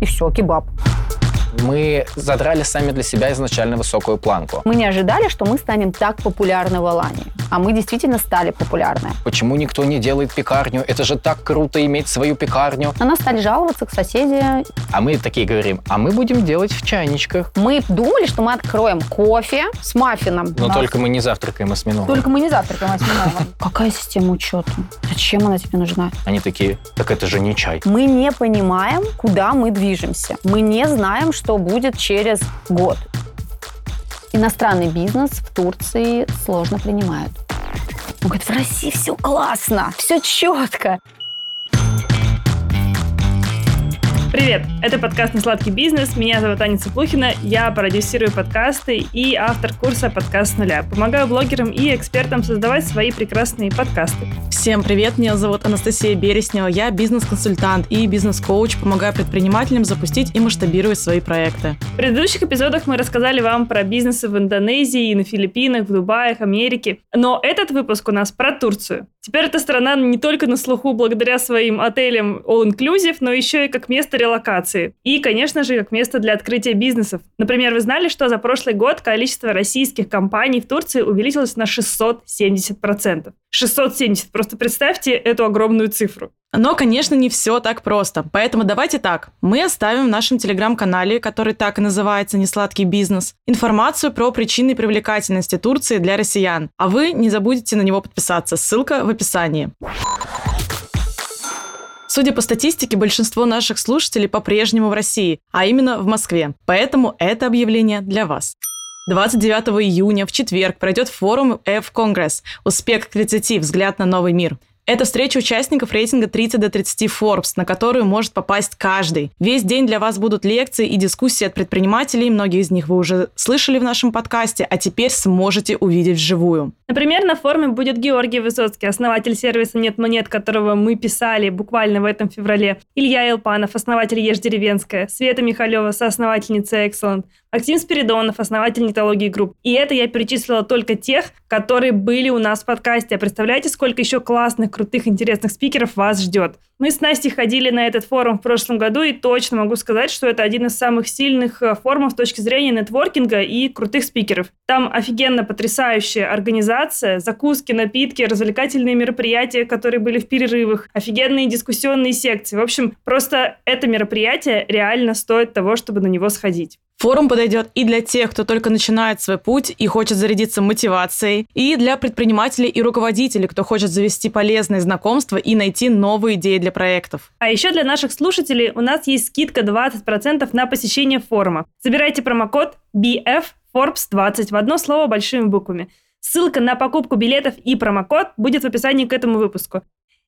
И все, кебаб. Мы задрали сами для себя изначально высокую планку. Мы не ожидали, что мы станем так популярны в Алании. А мы действительно стали популярны. Почему никто не делает пекарню? Это же так круто иметь свою пекарню. На нас стали жаловаться к соседи. А мы такие говорим, а мы будем делать в чайничках. Мы думали, что мы откроем кофе с маффином. Но Нас- только мы не завтракаем осьминогом. Только мы не завтракаем осьминогом. Какая система учета? Зачем она тебе нужна? Они такие, так это же не чай. Мы не понимаем, куда мы движемся. Мы не знаем, что будет через год. Иностранный бизнес в Турции сложно принимают. Он говорит, в России все классно, все четко. Привет! Это подкаст «Несладкий бизнес». Меня зовут Аня Цыплухина. Я продюсирую подкасты и автор курса «Подкаст с нуля». Помогаю блогерам и экспертам создавать свои прекрасные подкасты. Всем привет, меня зовут Анастасия Береснева, я бизнес-консультант и бизнес-коуч, помогаю предпринимателям запустить и масштабировать свои проекты. В предыдущих эпизодах мы рассказали вам про бизнесы в Индонезии, на Филиппинах, в Дубае, Америке. Но этот выпуск у нас про Турцию. Теперь эта страна не только на слуху благодаря своим отелям all-inclusive, но еще и как место релокации. И, конечно же, как место для открытия бизнесов. Например, вы знали, что за прошлый год количество российских компаний в Турции увеличилось на 670%. 670. Просто представьте эту огромную цифру. Но, конечно, не все так просто. Поэтому давайте так. Мы оставим в нашем телеграм-канале, который так и называется «Несладкий бизнес», информацию про причины привлекательности Турции для россиян. А вы не забудете на него подписаться. Ссылка в описании. Судя по статистике, большинство наших слушателей по-прежнему в России, а именно в Москве. Поэтому это объявление для вас. 29 июня в четверг пройдет форум F-Конгресс «Успех к 30. Взгляд на новый мир». Это встреча участников рейтинга 30 до 30 Forbes, на которую может попасть каждый. Весь день для вас будут лекции и дискуссии от предпринимателей, многие из них вы уже слышали в нашем подкасте, а теперь сможете увидеть вживую. Например, на форуме будет Георгий Высоцкий, основатель сервиса «Нет монет», которого мы писали буквально в этом феврале, Илья Илпанов, основатель «Ешь деревенская», Света Михалева, соосновательница Excellent, Максим Спиридонов, основатель Нетологии Групп. И это я перечислила только тех, которые были у нас в подкасте. А представляете, сколько еще классных, крутых, интересных спикеров вас ждет? Мы с Настей ходили на этот форум в прошлом году, и точно могу сказать, что это один из самых сильных э, форумов с точки зрения нетворкинга и крутых спикеров. Там офигенно потрясающая организация, закуски, напитки, развлекательные мероприятия, которые были в перерывах, офигенные дискуссионные секции. В общем, просто это мероприятие реально стоит того, чтобы на него сходить. Форум подойдет и для тех, кто только начинает свой путь и хочет зарядиться мотивацией, и для предпринимателей и руководителей, кто хочет завести полезные знакомства и найти новые идеи для проектов. А еще для наших слушателей у нас есть скидка 20% на посещение форума. Забирайте промокод BF Forbes 20 в одно слово большими буквами. Ссылка на покупку билетов и промокод будет в описании к этому выпуску.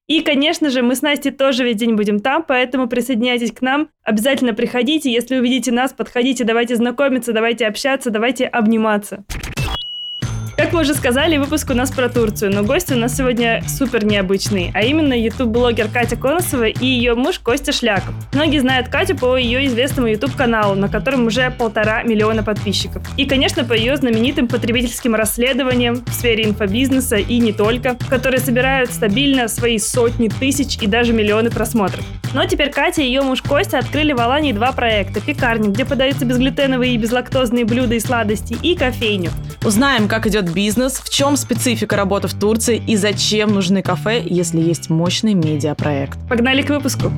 И, конечно же, мы с Настей тоже весь день будем там, поэтому присоединяйтесь к нам. Обязательно приходите. Если увидите нас, подходите, давайте знакомиться, давайте общаться, давайте обниматься. Как мы уже сказали, выпуск у нас про Турцию, но гость у нас сегодня супер необычный, а именно ютуб-блогер Катя Коносова и ее муж Костя Шляков. Многие знают Катю по ее известному ютуб-каналу, на котором уже полтора миллиона подписчиков. И, конечно, по ее знаменитым потребительским расследованиям в сфере инфобизнеса и не только, которые собирают стабильно свои сотни тысяч и даже миллионы просмотров. Но теперь Катя и ее муж Костя открыли в Алании два проекта. Пекарню, где подаются безглютеновые и безлактозные блюда и сладости, и кофейню. Узнаем, как идет бизнес, в чем специфика работы в Турции и зачем нужны кафе, если есть мощный медиапроект. Погнали к выпуску.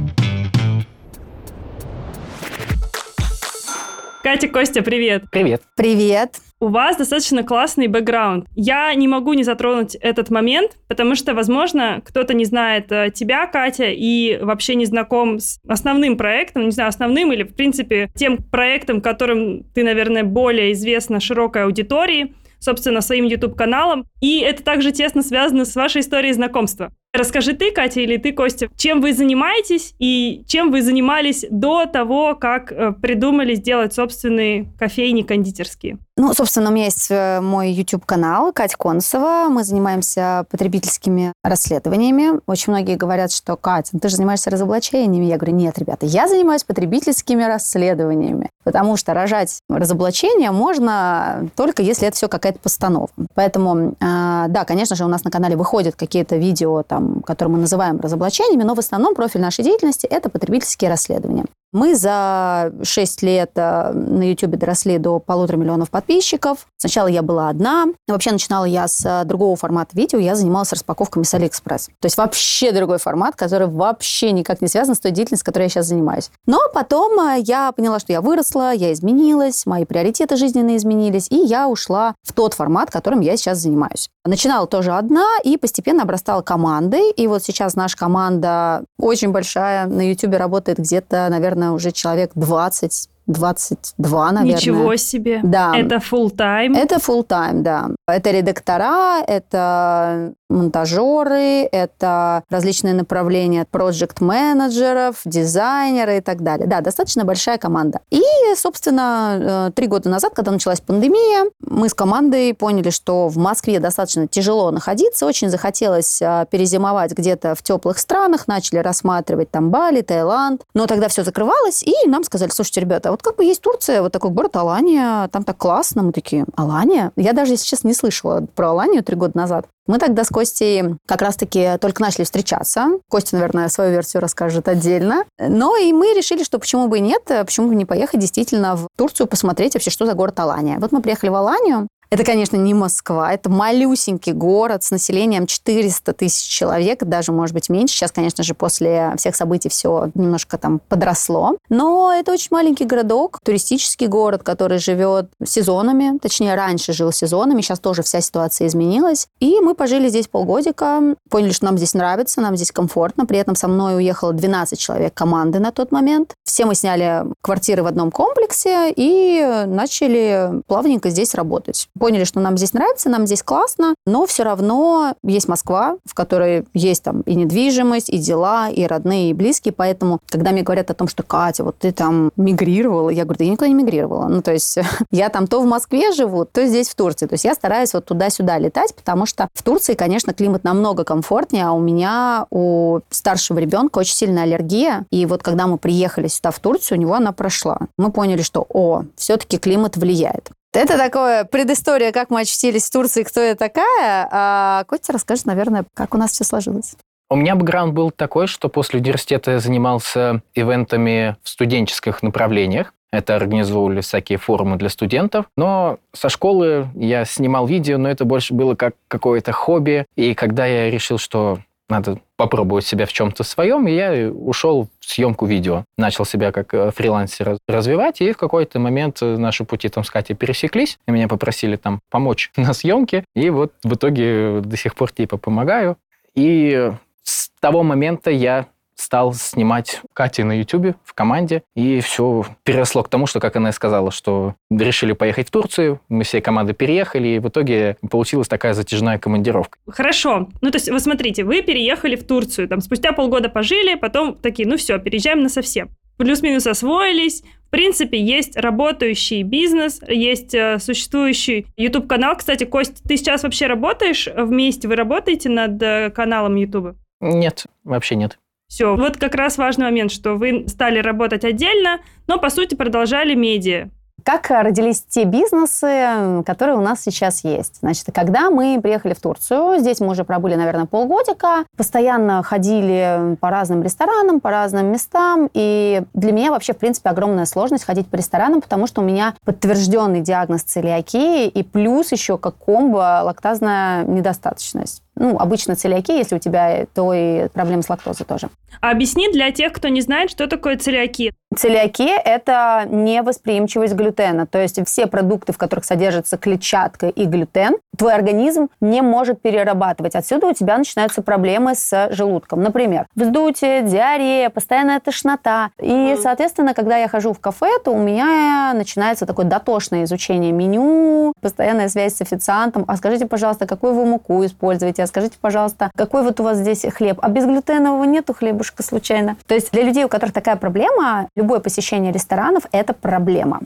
Катя, Костя, привет. Привет. Привет. У вас достаточно классный бэкграунд. Я не могу не затронуть этот момент, потому что, возможно, кто-то не знает э, тебя, Катя, и вообще не знаком с основным проектом, не знаю, основным или, в принципе, тем проектом, которым ты, наверное, более известна широкой аудитории, собственно, своим YouTube-каналом. И это также тесно связано с вашей историей знакомства. Расскажи ты, Катя, или ты, Костя, чем вы занимаетесь и чем вы занимались до того, как э, придумали сделать собственные кофейни кондитерские? Ну, собственно, у меня есть э, мой YouTube-канал Катя Консова. Мы занимаемся потребительскими расследованиями. Очень многие говорят, что, Катя, ну ты же занимаешься разоблачениями. Я говорю, нет, ребята, я занимаюсь потребительскими расследованиями. Потому что рожать разоблачения можно только если это все какая-то постановка. Поэтому, э, да, конечно же, у нас на канале выходят какие-то видео, там, которые мы называем разоблачениями, но в основном профиль нашей деятельности – это потребительские расследования. Мы за 6 лет э, на YouTube доросли до полутора миллионов подписчиков. Сначала я была одна. Вообще начинала я с э, другого формата видео. Я занималась распаковками с Алиэкспресс. То есть вообще другой формат, который вообще никак не связан с той деятельностью, которой я сейчас занимаюсь. Но потом э, я поняла, что я выросла, я изменилась, мои приоритеты жизненные изменились, и я ушла в тот формат, которым я сейчас занимаюсь. Начинала тоже одна и постепенно обрастала командой. И вот сейчас наша команда очень большая. На YouTube работает где-то, наверное, уже человек 20 22, наверное. Ничего себе. Да. Это full time. Это full time, да. Это редактора, это монтажеры, это различные направления проект-менеджеров, дизайнеры и так далее. Да, достаточно большая команда. И, собственно, э, три года назад, когда началась пандемия, мы с командой поняли, что в Москве достаточно тяжело находиться, очень захотелось э, перезимовать где-то в теплых странах, начали рассматривать там Бали, Таиланд, но тогда все закрывалось, и нам сказали, слушайте, ребята, вот как бы есть Турция, вот такой город Алания, там так классно, мы такие, Алания? Я даже, если честно, не слышала про Аланию три года назад. Мы тогда с Костей как раз-таки только начали встречаться. Костя, наверное, свою версию расскажет отдельно. Но и мы решили, что почему бы и нет, почему бы не поехать действительно в Турцию посмотреть вообще, что за город Алания. Вот мы приехали в Аланию, это, конечно, не Москва, это малюсенький город с населением 400 тысяч человек, даже, может быть, меньше. Сейчас, конечно же, после всех событий все немножко там подросло. Но это очень маленький городок, туристический город, который живет сезонами, точнее, раньше жил сезонами, сейчас тоже вся ситуация изменилась. И мы пожили здесь полгодика, поняли, что нам здесь нравится, нам здесь комфортно. При этом со мной уехало 12 человек команды на тот момент. Все мы сняли квартиры в одном комплексе и начали плавненько здесь работать поняли, что нам здесь нравится, нам здесь классно, но все равно есть Москва, в которой есть там и недвижимость, и дела, и родные, и близкие, поэтому, когда мне говорят о том, что Катя, вот ты там мигрировала, я говорю, да я никуда не мигрировала. Ну, то есть я там то в Москве живу, то здесь в Турции. То есть я стараюсь вот туда-сюда летать, потому что в Турции, конечно, климат намного комфортнее, а у меня, у старшего ребенка очень сильная аллергия, и вот когда мы приехали сюда в Турцию, у него она прошла. Мы поняли, что, о, все-таки климат влияет. Это такое предыстория, как мы очутились в Турции, кто я такая. А Костя расскажет, наверное, как у нас все сложилось. У меня бэкграунд был такой, что после университета я занимался ивентами в студенческих направлениях. Это организовывали всякие форумы для студентов. Но со школы я снимал видео, но это больше было как какое-то хобби. И когда я решил, что надо попробовать себя в чем-то своем, и я ушел в съемку видео. Начал себя как э, фрилансер развивать, и в какой-то момент э, наши пути там с Катей пересеклись, и меня попросили там помочь на съемке, и вот в итоге до сих пор типа помогаю. И с того момента я стал снимать Кати на Ютубе в команде, и все переросло к тому, что, как она и сказала, что решили поехать в Турцию, мы всей командой переехали, и в итоге получилась такая затяжная командировка. Хорошо. Ну, то есть, вы смотрите, вы переехали в Турцию, там, спустя полгода пожили, потом такие, ну все, переезжаем на совсем. Плюс-минус освоились, в принципе, есть работающий бизнес, есть э, существующий YouTube-канал. Кстати, Кость, ты сейчас вообще работаешь вместе? Вы работаете над э, каналом YouTube? Нет, вообще нет. Все, вот как раз важный момент, что вы стали работать отдельно, но по сути продолжали медиа. Как родились те бизнесы, которые у нас сейчас есть? Значит, когда мы приехали в Турцию, здесь мы уже пробыли, наверное, полгодика, постоянно ходили по разным ресторанам, по разным местам, и для меня вообще, в принципе, огромная сложность ходить по ресторанам, потому что у меня подтвержденный диагноз целиакии и плюс еще как комбо лактазная недостаточность ну, обычно целиакия, если у тебя, то и проблемы с лактозой тоже. А объясни для тех, кто не знает, что такое целиакия. Целиакия – это невосприимчивость глютена. То есть все продукты, в которых содержится клетчатка и глютен, твой организм не может перерабатывать. Отсюда у тебя начинаются проблемы с желудком. Например, вздутие, диарея, постоянная тошнота. И, соответственно, когда я хожу в кафе, то у меня начинается такое дотошное изучение меню, постоянная связь с официантом. А скажите, пожалуйста, какую вы муку используете? А скажите, пожалуйста, какой вот у вас здесь хлеб? А безглютенового нету хлебушка случайно? То есть для людей, у которых такая проблема, любое посещение ресторанов – это проблема.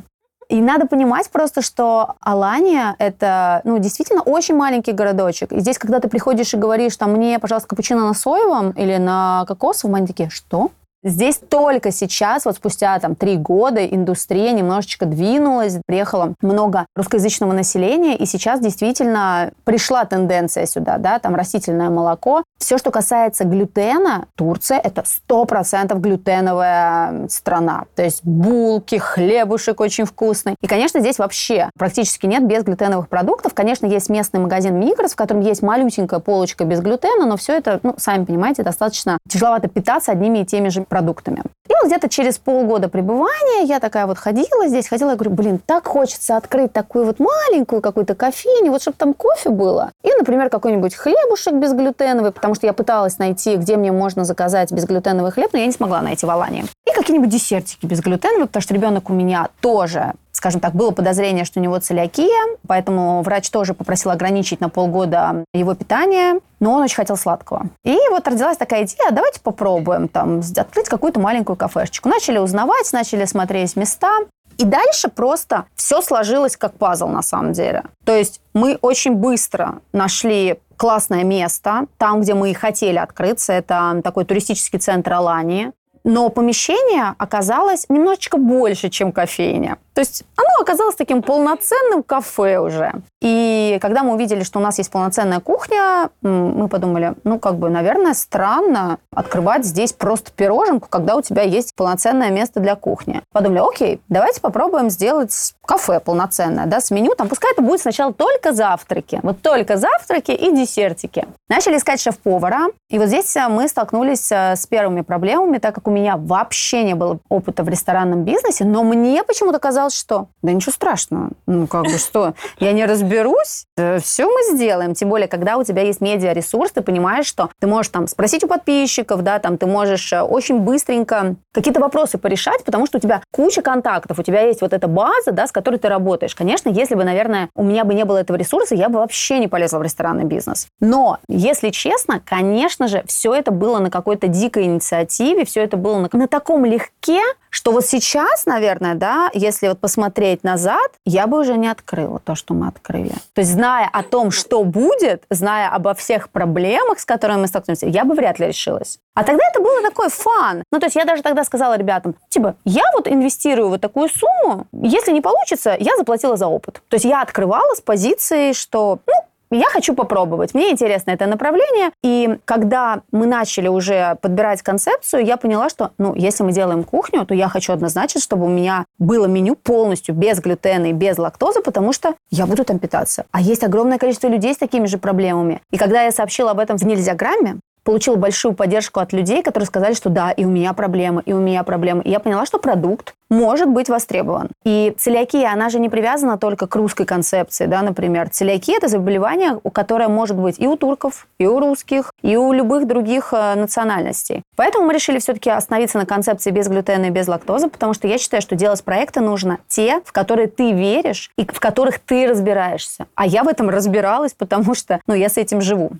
И надо понимать просто, что Алания – это, ну, действительно очень маленький городочек. И здесь, когда ты приходишь и говоришь, там, мне, пожалуйста, капучино на соевом или на кокосовом, они такие, что? Здесь только сейчас, вот спустя там три года, индустрия немножечко двинулась, приехало много русскоязычного населения, и сейчас действительно пришла тенденция сюда, да, там растительное молоко. Все, что касается глютена, Турция – это 100% глютеновая страна. То есть булки, хлебушек очень вкусный. И, конечно, здесь вообще практически нет безглютеновых продуктов. Конечно, есть местный магазин Мигрос, в котором есть малюсенькая полочка без глютена, но все это, ну, сами понимаете, достаточно тяжеловато питаться одними и теми же продуктами. И вот где-то через полгода пребывания я такая вот ходила здесь, ходила, я говорю, блин, так хочется открыть такую вот маленькую какую-то кофейню, вот чтобы там кофе было. И, например, какой-нибудь хлебушек безглютеновый, потому что я пыталась найти, где мне можно заказать безглютеновый хлеб, но я не смогла найти в Алании. И какие-нибудь десертики безглютеновые, потому что ребенок у меня тоже скажем так, было подозрение, что у него целиакия, поэтому врач тоже попросил ограничить на полгода его питание, но он очень хотел сладкого. И вот родилась такая идея, давайте попробуем там открыть какую-то маленькую кафешечку. Начали узнавать, начали смотреть места. И дальше просто все сложилось как пазл на самом деле. То есть мы очень быстро нашли классное место, там, где мы и хотели открыться. Это такой туристический центр Алании. Но помещение оказалось немножечко больше, чем кофейня. То есть оно оказалось таким полноценным кафе уже. И когда мы увидели, что у нас есть полноценная кухня, мы подумали, ну, как бы, наверное, странно открывать здесь просто пироженку, когда у тебя есть полноценное место для кухни. Подумали, окей, давайте попробуем сделать кафе полноценное, да, с меню. Там пускай это будет сначала только завтраки. Вот только завтраки и десертики. Начали искать шеф-повара. И вот здесь э, мы столкнулись э, с первыми проблемами, так как у меня вообще не было опыта в ресторанном бизнесе, но мне почему-то казалось, что да ничего страшного, ну как бы что, я не разберусь, да, все мы сделаем. Тем более, когда у тебя есть медиаресурс, ты понимаешь, что ты можешь там спросить у подписчиков, да, там ты можешь э, очень быстренько какие-то вопросы порешать, потому что у тебя куча контактов, у тебя есть вот эта база, да, с которой ты работаешь. Конечно, если бы, наверное, у меня бы не было этого ресурса, я бы вообще не полезла в ресторанный бизнес. Но, если честно, конечно же, все это было на какой-то дикой инициативе, все это было на, на таком легке, что вот сейчас, наверное, да, если вот посмотреть назад, я бы уже не открыла то, что мы открыли. То есть, зная о том, что будет, зная обо всех проблемах, с которыми мы столкнемся, я бы вряд ли решилась. А тогда это было такой фан. Ну, то есть я даже тогда сказала ребятам, типа, я вот инвестирую вот такую сумму, если не получится, я заплатила за опыт. То есть я открывала с позиции, что, ну, я хочу попробовать. Мне интересно это направление. И когда мы начали уже подбирать концепцию, я поняла, что, ну, если мы делаем кухню, то я хочу однозначно, чтобы у меня было меню полностью без глютена и без лактозы, потому что я буду там питаться. А есть огромное количество людей с такими же проблемами. И когда я сообщила об этом в нельзя грамме, получила большую поддержку от людей, которые сказали, что да, и у меня проблемы, и у меня проблемы. И я поняла, что продукт может быть востребован. И целиакия, она же не привязана только к русской концепции, да, например. Целиакия – это заболевание, которое может быть и у турков, и у русских, и у любых других э, национальностей. Поэтому мы решили все-таки остановиться на концепции без глютена и без лактозы, потому что я считаю, что делать проекты нужно те, в которые ты веришь и в которых ты разбираешься. А я в этом разбиралась, потому что, ну, я с этим живу.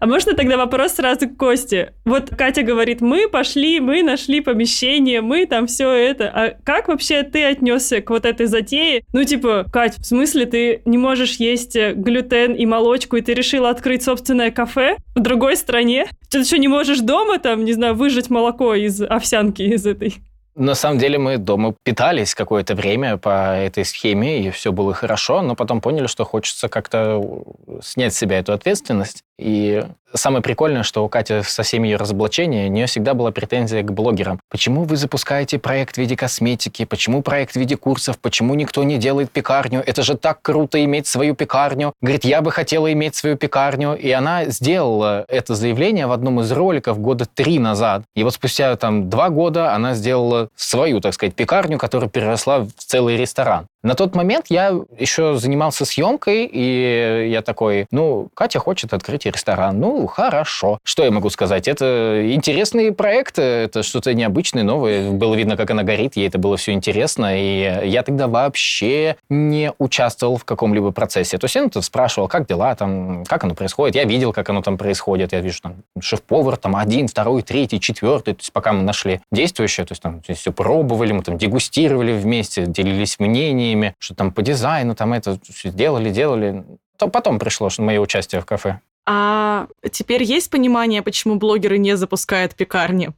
А можно тогда вопрос сразу к Косте? Вот Катя говорит, мы пошли, мы нашли помещение, мы там все это. А как вообще ты отнесся к вот этой затее? Ну, типа, Кать, в смысле ты не можешь есть э, глютен и молочку, и ты решила открыть собственное кафе в другой стране? Ты что, не можешь дома там, не знаю, выжать молоко из овсянки из этой? На самом деле мы дома питались какое-то время по этой схеме, и все было хорошо, но потом поняли, что хочется как-то снять с себя эту ответственность. И самое прикольное, что у Кати со всеми ее разоблачениями, у нее всегда была претензия к блогерам. Почему вы запускаете проект в виде косметики? Почему проект в виде курсов? Почему никто не делает пекарню? Это же так круто иметь свою пекарню. Говорит, я бы хотела иметь свою пекарню. И она сделала это заявление в одном из роликов года три назад. И вот спустя там два года она сделала свою, так сказать, пекарню, которая переросла в целый ресторан. На тот момент я еще занимался съемкой, и я такой, ну, Катя хочет открыть ресторан. Ну, хорошо. Что я могу сказать? Это интересный проект, это что-то необычное, новое. Было видно, как она горит, ей это было все интересно, и я тогда вообще не участвовал в каком-либо процессе. То есть я ну, спрашивал, как дела там, как оно происходит. Я видел, как оно там происходит. Я вижу, там, шеф-повар там один, второй, третий, четвертый. То есть пока мы нашли действующее, то есть там все пробовали, мы там дегустировали вместе, делились мнениями, ними, что там по дизайну, там это делали, делали. То потом пришло мое участие в кафе. А теперь есть понимание, почему блогеры не запускают пекарни?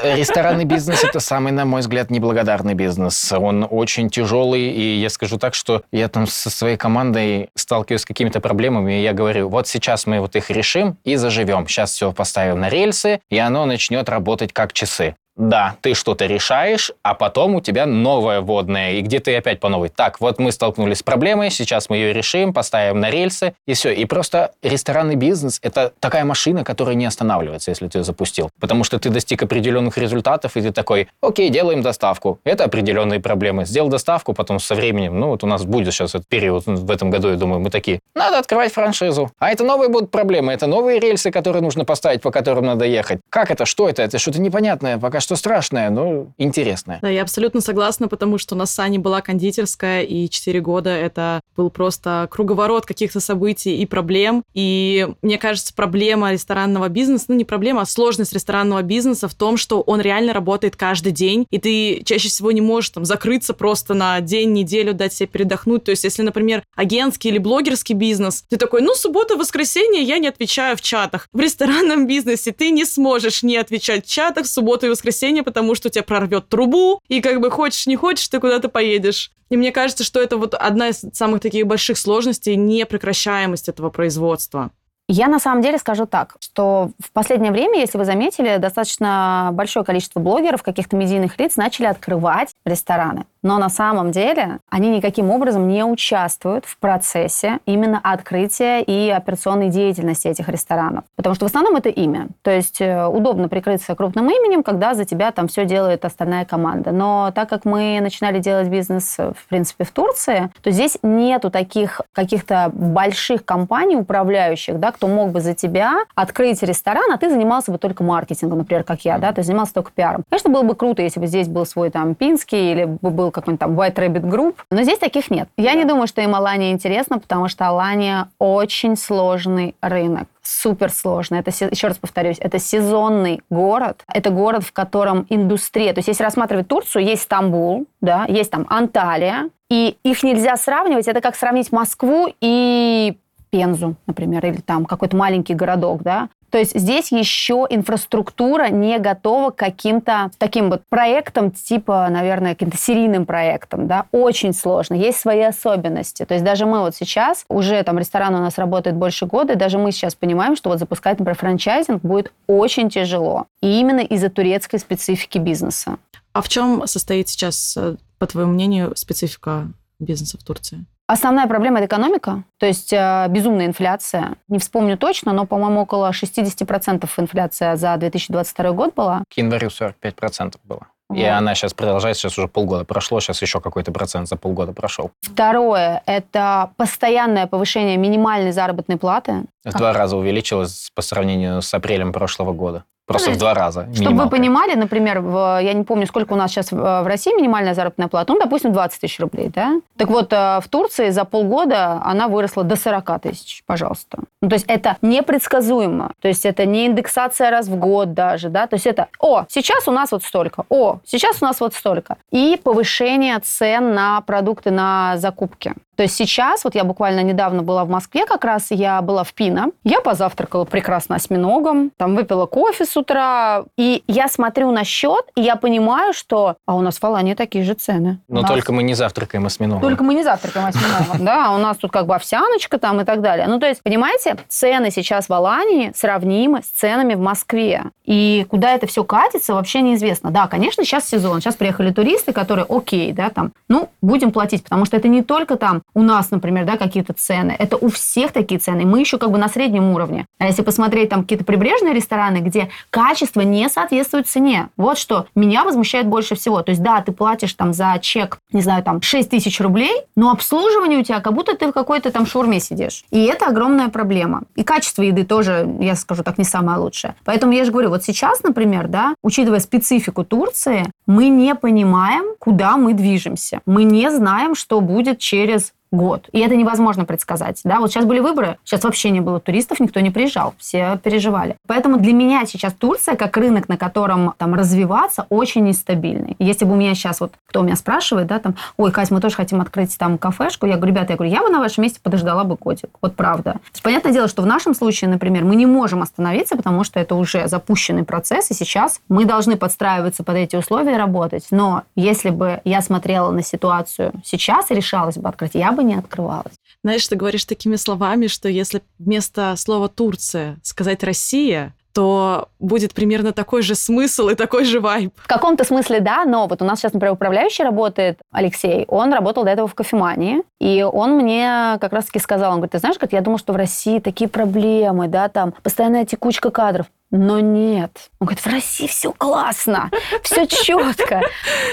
Ресторанный бизнес – это самый, на мой взгляд, неблагодарный бизнес. Он очень тяжелый, и я скажу так, что я там со своей командой сталкиваюсь с какими-то проблемами, и я говорю, вот сейчас мы вот их решим и заживем. Сейчас все поставим на рельсы, и оно начнет работать как часы. Да, ты что-то решаешь, а потом у тебя новое водное, и где ты опять по новой. Так, вот мы столкнулись с проблемой, сейчас мы ее решим, поставим на рельсы, и все. И просто ресторанный бизнес – это такая машина, которая не останавливается, если ты ее запустил. Потому что ты достиг определенных результатов, и ты такой, окей, делаем доставку. Это определенные проблемы. Сделал доставку, потом со временем, ну вот у нас будет сейчас этот период в этом году, я думаю, мы такие, надо открывать франшизу. А это новые будут проблемы, это новые рельсы, которые нужно поставить, по которым надо ехать. Как это, что это? Это что-то непонятное, пока что страшное, но интересное. Да, я абсолютно согласна, потому что у нас с Аней была кондитерская, и 4 года это был просто круговорот каких-то событий и проблем. И мне кажется, проблема ресторанного бизнеса, ну не проблема, а сложность ресторанного бизнеса в том, что он реально работает каждый день, и ты чаще всего не можешь там закрыться просто на день, неделю, дать себе передохнуть. То есть, если, например, агентский или блогерский бизнес, ты такой, ну, суббота, воскресенье я не отвечаю в чатах. В ресторанном бизнесе ты не сможешь не отвечать в чатах в субботу и воскресенье воскресенье, потому что тебя прорвет трубу, и как бы хочешь, не хочешь, ты куда-то поедешь. И мне кажется, что это вот одна из самых таких больших сложностей, непрекращаемость этого производства. Я на самом деле скажу так, что в последнее время, если вы заметили, достаточно большое количество блогеров, каких-то медийных лиц начали открывать рестораны но на самом деле они никаким образом не участвуют в процессе именно открытия и операционной деятельности этих ресторанов. Потому что в основном это имя. То есть э, удобно прикрыться крупным именем, когда за тебя там все делает остальная команда. Но так как мы начинали делать бизнес, э, в принципе, в Турции, то здесь нету таких каких-то больших компаний управляющих, да, кто мог бы за тебя открыть ресторан, а ты занимался бы только маркетингом, например, как я, да, есть занимался только пиаром. Конечно, было бы круто, если бы здесь был свой там Пинский или был какой-нибудь там White Rabbit Group, но здесь таких нет. Я не думаю, что им Алания интересно, потому что Алания очень сложный рынок супер сложно. Это, еще раз повторюсь, это сезонный город. Это город, в котором индустрия... То есть если рассматривать Турцию, есть Стамбул, да, есть там Анталия, и их нельзя сравнивать. Это как сравнить Москву и Пензу, например, или там какой-то маленький городок, да. То есть здесь еще инфраструктура не готова к каким-то таким вот проектам, типа, наверное, каким-то серийным проектам, да, очень сложно. Есть свои особенности. То есть даже мы вот сейчас, уже там ресторан у нас работает больше года, и даже мы сейчас понимаем, что вот запускать, например, франчайзинг будет очень тяжело. И именно из-за турецкой специфики бизнеса. А в чем состоит сейчас, э, по твоему мнению, специфика бизнеса в Турции? Основная проблема – это экономика, то есть э, безумная инфляция. Не вспомню точно, но, по-моему, около 60% инфляция за 2022 год была. К январю 45% было. Вот. И она сейчас продолжается, сейчас уже полгода прошло, сейчас еще какой-то процент за полгода прошел. Второе – это постоянное повышение минимальной заработной платы. В два раза увеличилось по сравнению с апрелем прошлого года. Просто в два раза. Чтобы вы понимали, например, в, я не помню, сколько у нас сейчас в, в России минимальная заработная плата, ну, допустим, 20 тысяч рублей, да? Так вот, э, в Турции за полгода она выросла до 40 тысяч, пожалуйста. Ну, то есть это непредсказуемо. То есть это не индексация раз в год даже, да? То есть это, о, сейчас у нас вот столько, о, сейчас у нас вот столько. И повышение цен на продукты на закупки. То есть сейчас, вот я буквально недавно была в Москве, как раз я была в Пино, я позавтракала прекрасно осьминогом, там выпила кофе с утра, и я смотрю на счет, и я понимаю, что а у нас в Алании такие же цены. Но нас... только мы не завтракаем осьминогом. Только мы не завтракаем осьминогом, да, а у нас тут как бы овсяночка там и так далее. Ну, то есть, понимаете, цены сейчас в Алании сравнимы с ценами в Москве. И куда это все катится, вообще неизвестно. Да, конечно, сейчас сезон, сейчас приехали туристы, которые, окей, да, там, ну, будем платить, потому что это не только там у нас, например, да, какие-то цены. Это у всех такие цены. Мы еще как бы на среднем уровне. А если посмотреть там какие-то прибрежные рестораны, где качество не соответствует цене, вот что меня возмущает больше всего. То есть, да, ты платишь там за чек, не знаю, там 6 тысяч рублей, но обслуживание у тебя как будто ты в какой-то там шурме сидишь. И это огромная проблема. И качество еды тоже, я скажу так, не самое лучшее. Поэтому я же говорю, вот сейчас, например, да, учитывая специфику Турции, мы не понимаем, куда мы движемся. Мы не знаем, что будет через год. И это невозможно предсказать. Да? Вот сейчас были выборы, сейчас вообще не было туристов, никто не приезжал, все переживали. Поэтому для меня сейчас Турция, как рынок, на котором там развиваться, очень нестабильный. Если бы у меня сейчас, вот кто меня спрашивает, да, там, ой, Кать, мы тоже хотим открыть там кафешку, я говорю, ребята, я говорю, я бы на вашем месте подождала бы котик. Вот правда. То есть, понятное дело, что в нашем случае, например, мы не можем остановиться, потому что это уже запущенный процесс, и сейчас мы должны подстраиваться под эти условия и работать. Но если бы я смотрела на ситуацию сейчас и решалась бы открыть, я бы не открывалась. Знаешь, ты говоришь такими словами, что если вместо слова «Турция» сказать «Россия», то будет примерно такой же смысл и такой же вайб. В каком-то смысле да, но вот у нас сейчас, например, управляющий работает, Алексей, он работал до этого в кофемании, и он мне как раз-таки сказал, он говорит, ты знаешь, как я думал, что в России такие проблемы, да, там постоянная текучка кадров. Но нет. Он говорит, в России все классно, все четко.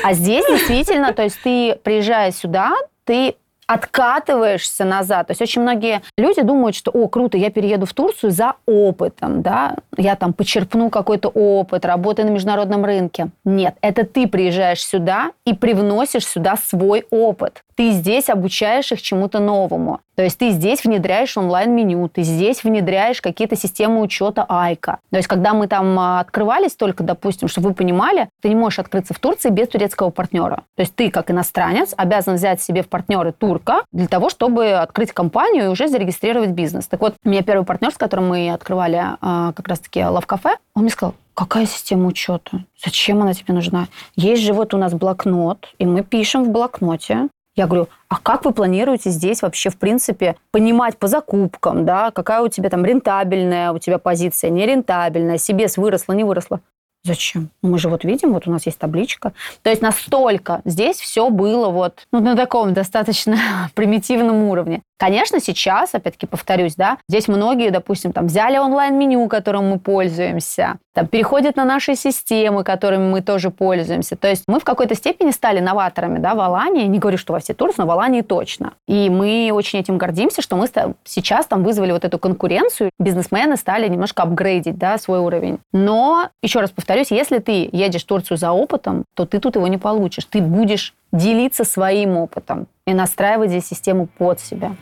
А здесь действительно, то есть ты, приезжая сюда, ты откатываешься назад. То есть очень многие люди думают, что, о, круто, я перееду в Турцию за опытом, да, я там почерпну какой-то опыт, работы на международном рынке. Нет, это ты приезжаешь сюда и привносишь сюда свой опыт ты здесь обучаешь их чему-то новому. То есть ты здесь внедряешь онлайн-меню, ты здесь внедряешь какие-то системы учета Айка. То есть когда мы там а, открывались только, допустим, чтобы вы понимали, ты не можешь открыться в Турции без турецкого партнера. То есть ты, как иностранец, обязан взять себе в партнеры турка для того, чтобы открыть компанию и уже зарегистрировать бизнес. Так вот, у меня первый партнер, с которым мы открывали а, как раз-таки лав-кафе, он мне сказал, какая система учета? Зачем она тебе нужна? Есть же вот у нас блокнот, и мы пишем в блокноте я говорю, а как вы планируете здесь вообще, в принципе, понимать по закупкам, да, какая у тебя там рентабельная у тебя позиция, нерентабельная, себе выросла, не выросла? Зачем? Мы же вот видим, вот у нас есть табличка. То есть настолько здесь все было вот ну, на таком достаточно примитивном уровне. Конечно, сейчас, опять-таки повторюсь, да, здесь многие, допустим, там взяли онлайн-меню, которым мы пользуемся, там переходят на наши системы, которыми мы тоже пользуемся. То есть мы в какой-то степени стали новаторами, да, в Алании. Не говорю, что во все Турции, но в Алании точно. И мы очень этим гордимся, что мы сейчас там вызвали вот эту конкуренцию. Бизнесмены стали немножко апгрейдить, да, свой уровень. Но, еще раз повторюсь, если ты едешь в Турцию за опытом, то ты тут его не получишь. Ты будешь делиться своим опытом и настраивать здесь систему под себя.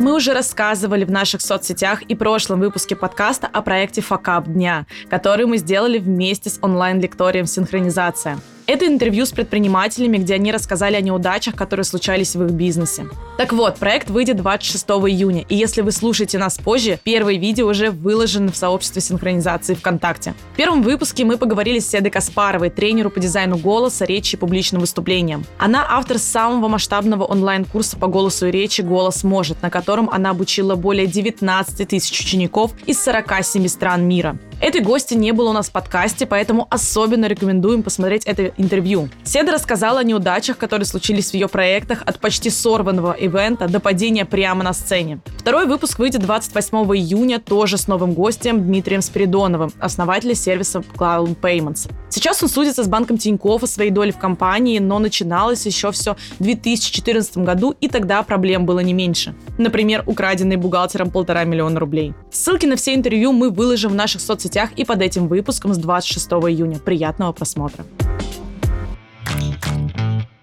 Мы уже рассказывали в наших соцсетях и прошлом выпуске подкаста о проекте «Факап дня», который мы сделали вместе с онлайн-лекторием «Синхронизация». Это интервью с предпринимателями, где они рассказали о неудачах, которые случались в их бизнесе. Так вот, проект выйдет 26 июня, и если вы слушаете нас позже, первые видео уже выложены в сообществе синхронизации ВКонтакте. В первом выпуске мы поговорили с Седой Каспаровой, тренеру по дизайну голоса, речи и публичным выступлениям. Она автор самого масштабного онлайн-курса по голосу и речи «Голос может», на котором она обучила более 19 тысяч учеников из 47 стран мира. Этой гости не было у нас в подкасте, поэтому особенно рекомендуем посмотреть это интервью. Седа рассказала о неудачах, которые случились в ее проектах от почти сорванного ивента до падения прямо на сцене. Второй выпуск выйдет 28 июня тоже с новым гостем Дмитрием Спиридоновым, основателем сервиса Cloud Payments. Сейчас он судится с банком Тинькофф о своей доле в компании, но начиналось еще все в 2014 году, и тогда проблем было не меньше. Например, украденный бухгалтером полтора миллиона рублей. Ссылки на все интервью мы выложим в наших соцсетях и под этим выпуском с 26 июня. Приятного просмотра!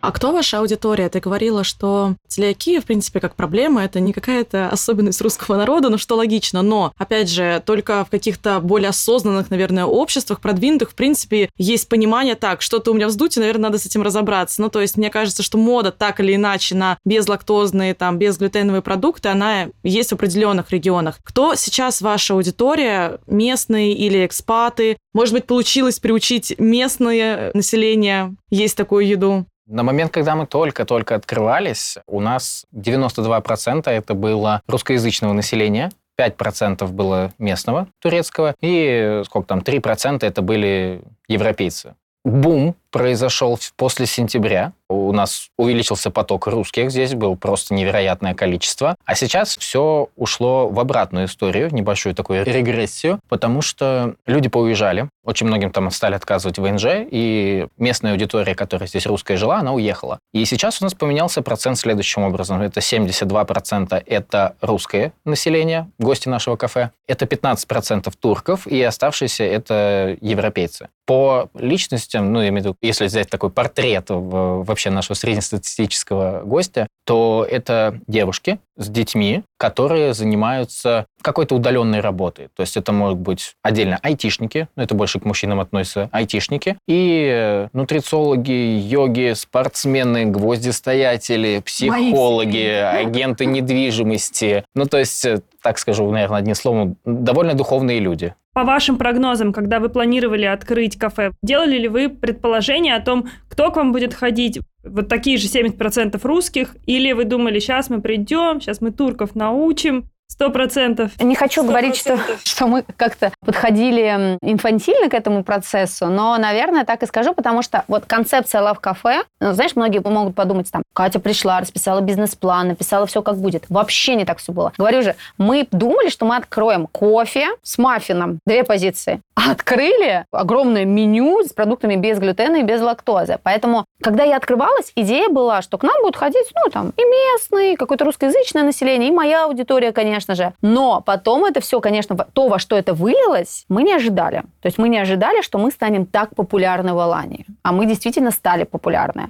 А кто ваша аудитория? Ты говорила, что целиакия, в принципе, как проблема, это не какая-то особенность русского народа, ну что логично, но, опять же, только в каких-то более осознанных, наверное, обществах, продвинутых, в принципе, есть понимание, так, что-то у меня вздутие, наверное, надо с этим разобраться. Ну, то есть, мне кажется, что мода так или иначе на безлактозные, там, безглютеновые продукты, она есть в определенных регионах. Кто сейчас ваша аудитория? Местные или экспаты? Может быть, получилось приучить местное население есть такую еду? На момент, когда мы только-только открывались, у нас 92% это было русскоязычного населения, 5% было местного турецкого, и сколько там, 3% это были европейцы. Бум произошел после сентября. У нас увеличился поток русских, здесь было просто невероятное количество. А сейчас все ушло в обратную историю, в небольшую такую регрессию, потому что люди поуезжали, очень многим там стали отказывать в ВНЖ, и местная аудитория, которая здесь русская жила, она уехала. И сейчас у нас поменялся процент следующим образом. Это 72% это русское население, гости нашего кафе, это 15% турков, и оставшиеся это европейцы. По личностям, ну, я имею в виду, если взять такой портрет вообще нашего среднестатистического гостя, то это девушки с детьми, которые занимаются какой-то удаленной работой. То есть это могут быть отдельно айтишники, но это больше к мужчинам относится, айтишники, и э, нутрициологи, йоги, спортсмены, гвоздистоятели, психологи, агенты недвижимости. Ну, то есть, э, так скажу, наверное, одним словом, довольно духовные люди. По вашим прогнозам, когда вы планировали открыть кафе, делали ли вы предположение о том, кто к вам будет ходить? Вот такие же 70% русских? Или вы думали, сейчас мы придем, сейчас мы турков научим, Сто процентов. Не хочу 100%. говорить, что, что мы как-то подходили инфантильно к этому процессу, но, наверное, так и скажу, потому что вот концепция Love Cafe, ну, знаешь, многие могут подумать, там, Катя пришла, расписала бизнес-план, написала все, как будет. Вообще не так все было. Говорю же, мы думали, что мы откроем кофе с маффином, две позиции. А открыли огромное меню с продуктами без глютена и без лактозы. Поэтому, когда я открывалась, идея была, что к нам будут ходить, ну, там, и местные, какое-то русскоязычное население, и моя аудитория, конечно, конечно же. Но потом это все, конечно, то, во что это вылилось, мы не ожидали. То есть мы не ожидали, что мы станем так популярны в Алании. А мы действительно стали популярны.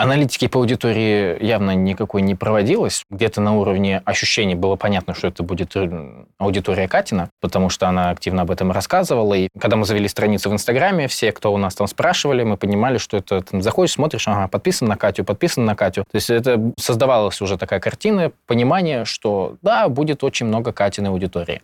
Аналитики по аудитории явно никакой не проводилось. Где-то на уровне ощущений было понятно, что это будет э, аудитория Катина, потому что она активно об этом рассказывала. И когда мы завели страницу в Инстаграме, все, кто у нас там спрашивали, мы понимали, что это ты заходишь, смотришь, ага, подписан на Катю, подписан на Катю. То есть это создавалась уже такая картина, понимание, что да, будет очень много Катиной аудитории.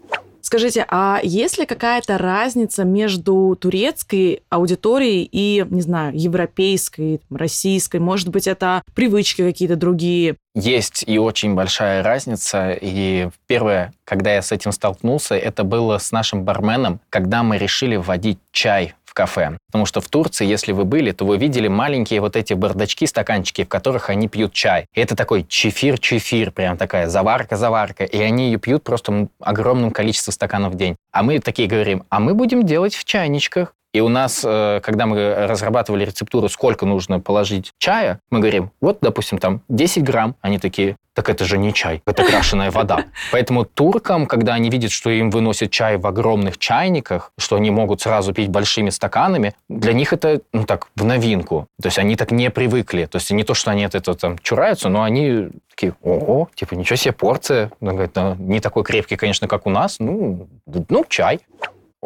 Скажите, а есть ли какая-то разница между турецкой аудиторией и, не знаю, европейской, российской? Может быть, это привычки какие-то другие? Есть и очень большая разница. И первое, когда я с этим столкнулся, это было с нашим барменом, когда мы решили вводить чай кафе. Потому что в Турции, если вы были, то вы видели маленькие вот эти бардачки, стаканчики, в которых они пьют чай. И это такой чефир-чефир, прям такая заварка-заварка. И они ее пьют просто огромным количеством стаканов в день. А мы такие говорим, а мы будем делать в чайничках. И у нас, э, когда мы разрабатывали рецептуру, сколько нужно положить чая, мы говорим, вот, допустим, там 10 грамм. Они такие, так это же не чай, это крашеная вода. Поэтому туркам, когда они видят, что им выносят чай в огромных чайниках, что они могут сразу пить большими стаканами, для них это, ну так, в новинку. То есть они так не привыкли. То есть не то, что они от этого там чураются, но они такие, ого, типа, ничего себе порция. говорит, не такой крепкий, конечно, как у нас. Ну, ну чай.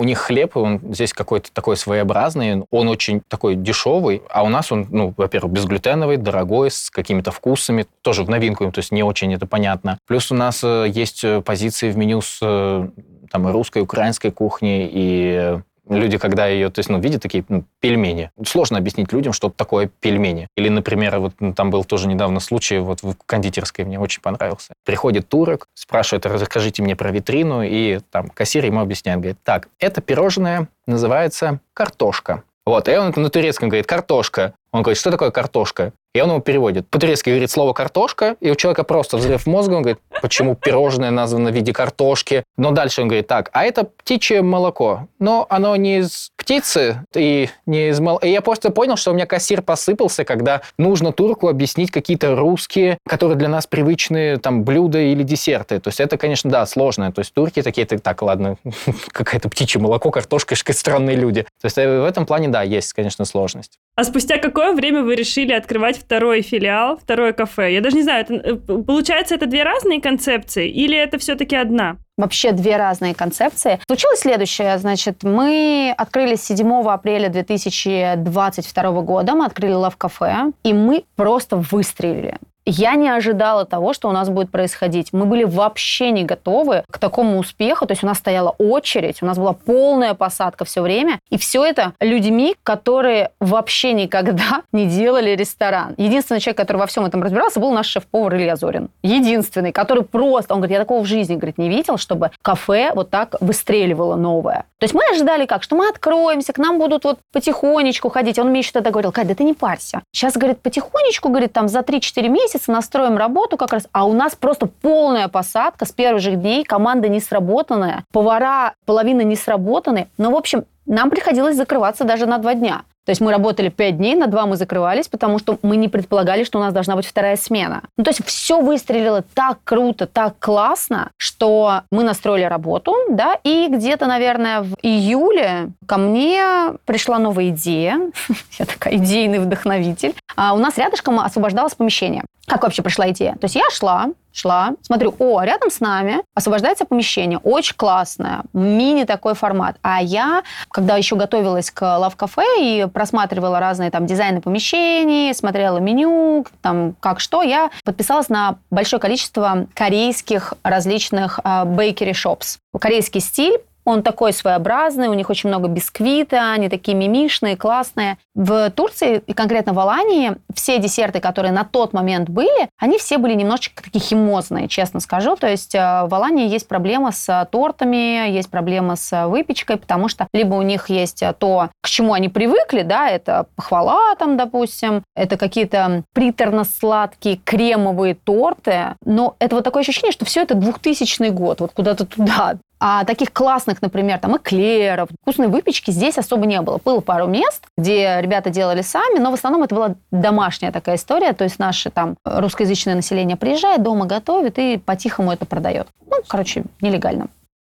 У них хлеб, он здесь какой-то такой своеобразный, он очень такой дешевый, а у нас он, ну, во-первых, безглютеновый, дорогой, с какими-то вкусами, тоже в новинку, то есть не очень это понятно. Плюс у нас э, есть э, позиции в меню с э, там, русской, украинской кухней и Люди, когда ее, то есть, ну, видят такие ну, пельмени, сложно объяснить людям, что такое пельмени. Или, например, вот ну, там был тоже недавно случай вот в кондитерской, мне очень понравился. Приходит турок, спрашивает, расскажите мне про витрину, и там кассир ему объясняет, говорит, так, это пирожное называется картошка. Вот, и он на турецком говорит «картошка». Он говорит, что такое картошка? И он ему переводит. По-турецки говорит слово «картошка», и у человека просто взрыв мозга, он говорит, почему пирожное названо в виде картошки. Но дальше он говорит, так, а это птичье молоко. Но оно не из птицы и не из молока. И я просто понял, что у меня кассир посыпался, когда нужно турку объяснить какие-то русские, которые для нас привычные там блюда или десерты. То есть это, конечно, да, сложно. То есть турки такие, так, ладно, какое-то птичье молоко, картошка, странные люди. То есть э, в этом плане, да, есть, конечно, сложность. А спустя какое время вы решили открывать второй филиал, второе кафе? Я даже не знаю, это, э, получается, это две разные концепции или это все-таки одна? Вообще две разные концепции. Случилось следующее. Значит, мы открыли 7 апреля 2022 года, мы открыли Cafe, и мы просто выстрелили. Я не ожидала того, что у нас будет происходить. Мы были вообще не готовы к такому успеху. То есть у нас стояла очередь, у нас была полная посадка все время. И все это людьми, которые вообще никогда не делали ресторан. Единственный человек, который во всем этом разбирался, был наш шеф-повар Илья Зорин. Единственный, который просто, он говорит, я такого в жизни, говорит, не видел, чтобы кафе вот так выстреливало новое. То есть мы ожидали как, что мы откроемся, к нам будут вот потихонечку ходить. Он мне еще тогда говорил, Кать, да ты не парься. Сейчас, говорит, потихонечку, говорит, там за 3-4 месяца настроим работу как раз. А у нас просто полная посадка с первых же дней, команда не сработанная, повара половина не сработаны. Ну, в общем, нам приходилось закрываться даже на два дня. То есть мы работали 5 дней, на 2 мы закрывались, потому что мы не предполагали, что у нас должна быть вторая смена. Ну, то есть все выстрелило так круто, так классно, что мы настроили работу, да, и где-то, наверное, в июле ко мне пришла новая идея. Я такая идейный вдохновитель. А у нас рядышком освобождалось помещение. Как вообще пришла идея? То есть я шла, шла, смотрю, о, рядом с нами освобождается помещение, очень классное, мини такой формат. А я, когда еще готовилась к Cafe и просматривала разные там дизайны помещений, смотрела меню, там как что, я подписалась на большое количество корейских различных bakery shops. Корейский стиль, он такой своеобразный, у них очень много бисквита, они такие мимишные, классные. В Турции, и конкретно в Алании, все десерты, которые на тот момент были, они все были немножечко такие химозные, честно скажу. То есть э, в Алании есть проблема с тортами, есть проблема с выпечкой, потому что либо у них есть то, к чему они привыкли, да, это похвала там, допустим, это какие-то приторно-сладкие кремовые торты, но это вот такое ощущение, что все это 2000 год, вот куда-то туда. А таких классных, например, там эклеров, вкусной выпечки здесь особо не было. Было пару мест, где ребята делали сами, но в основном это была домашняя такая история. То есть наше там русскоязычное население приезжает, дома готовит и по-тихому это продает. Ну, короче, нелегально.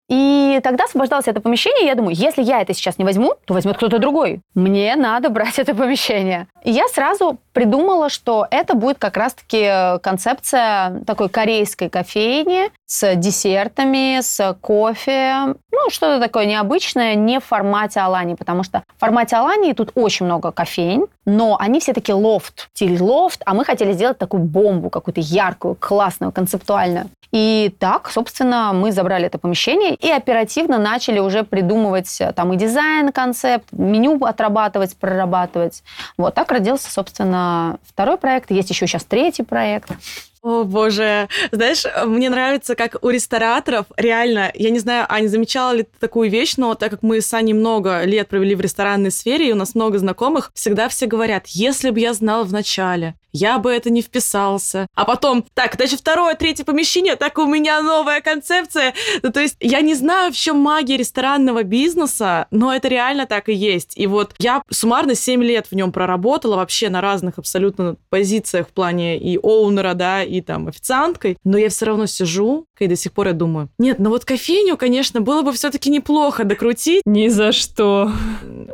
И тогда освобождалось это помещение, и я думаю, если я это сейчас не возьму, то возьмет кто-то другой. Мне надо брать это помещение. И я сразу придумала, что это будет как раз-таки концепция такой корейской кофейни с десертами, с кофе. Ну, что-то такое необычное, не в формате Алани, потому что в формате Алани тут очень много кофейн, но они все таки лофт, стиль лофт, а мы хотели сделать такую бомбу, какую-то яркую, классную, концептуальную. И так, собственно, мы забрали это помещение и оперативно начали уже придумывать э, там и дизайн, концепт, меню отрабатывать, прорабатывать. Вот так родился, собственно, второй проект. Есть еще сейчас третий проект. О, боже. Знаешь, мне нравится, как у рестораторов, реально, я не знаю, Аня, замечала ли ты такую вещь, но так как мы с Аней много лет провели в ресторанной сфере, и у нас много знакомых, всегда все говорят, если бы я знала в начале, я бы это не вписался. А потом, так, дальше второе, третье помещение, так у меня новая концепция. Ну, то есть я не знаю, в чем магия ресторанного бизнеса, но это реально так и есть. И вот я суммарно 7 лет в нем проработала вообще на разных абсолютно позициях в плане и оунера, да, и там официанткой, но я все равно сижу, и до сих пор я думаю, нет, ну вот кофейню, конечно, было бы все-таки неплохо докрутить. Ни за что.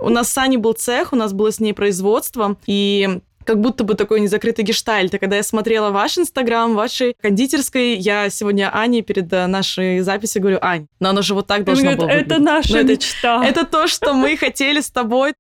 У нас с Аней был цех, у нас было с ней производство, и как будто бы такой незакрытый гештальт. И когда я смотрела ваш инстаграм, вашей кондитерской, я сегодня Ане перед э, нашей записью говорю, Ань, но оно же вот так должно Говорит, было Это выглядеть». наша Ну, это, мечта. это то, что мы хотели с тобой.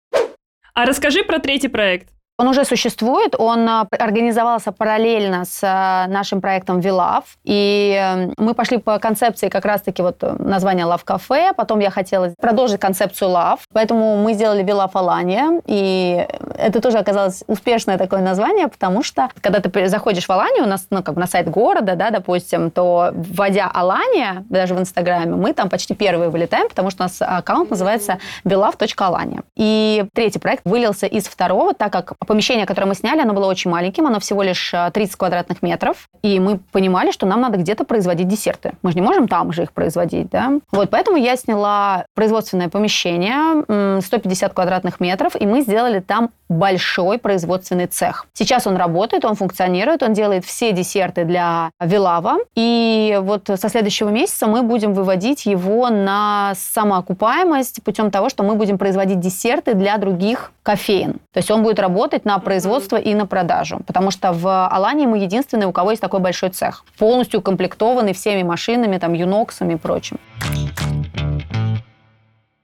А расскажи про третий проект. Он уже существует, он а, организовался параллельно с а, нашим проектом Вилав, и э, мы пошли по концепции как раз-таки вот э, названия Love Cafe, потом я хотела продолжить концепцию Love, поэтому мы сделали Вилав Алания, и это тоже оказалось успешное такое название, потому что когда ты заходишь в Аланию, у нас, ну, как бы на сайт города, да, допустим, то вводя Алания, даже в Инстаграме, мы там почти первые вылетаем, потому что у нас аккаунт называется belove.alania. И третий проект вылился из второго, так как помещение, которое мы сняли, оно было очень маленьким, оно всего лишь э, 30 квадратных метров, и мы понимали, что нам надо где-то производить десерты. Мы же не можем там же их производить, да? Вот, поэтому я сняла производственное помещение, м, 150 квадратных метров, и мы сделали там большой производственный цех. Сейчас он работает, он функционирует, он делает все десерты для Вилава, и вот со следующего месяца мы будем выводить его на самоокупаемость путем того, что мы будем производить десерты для других кофеин. То есть он будет работать на производство и на продажу, потому что в Алании мы единственные, у кого есть такой большой цех, полностью укомплектованный всеми машинами, там, юноксами и прочим.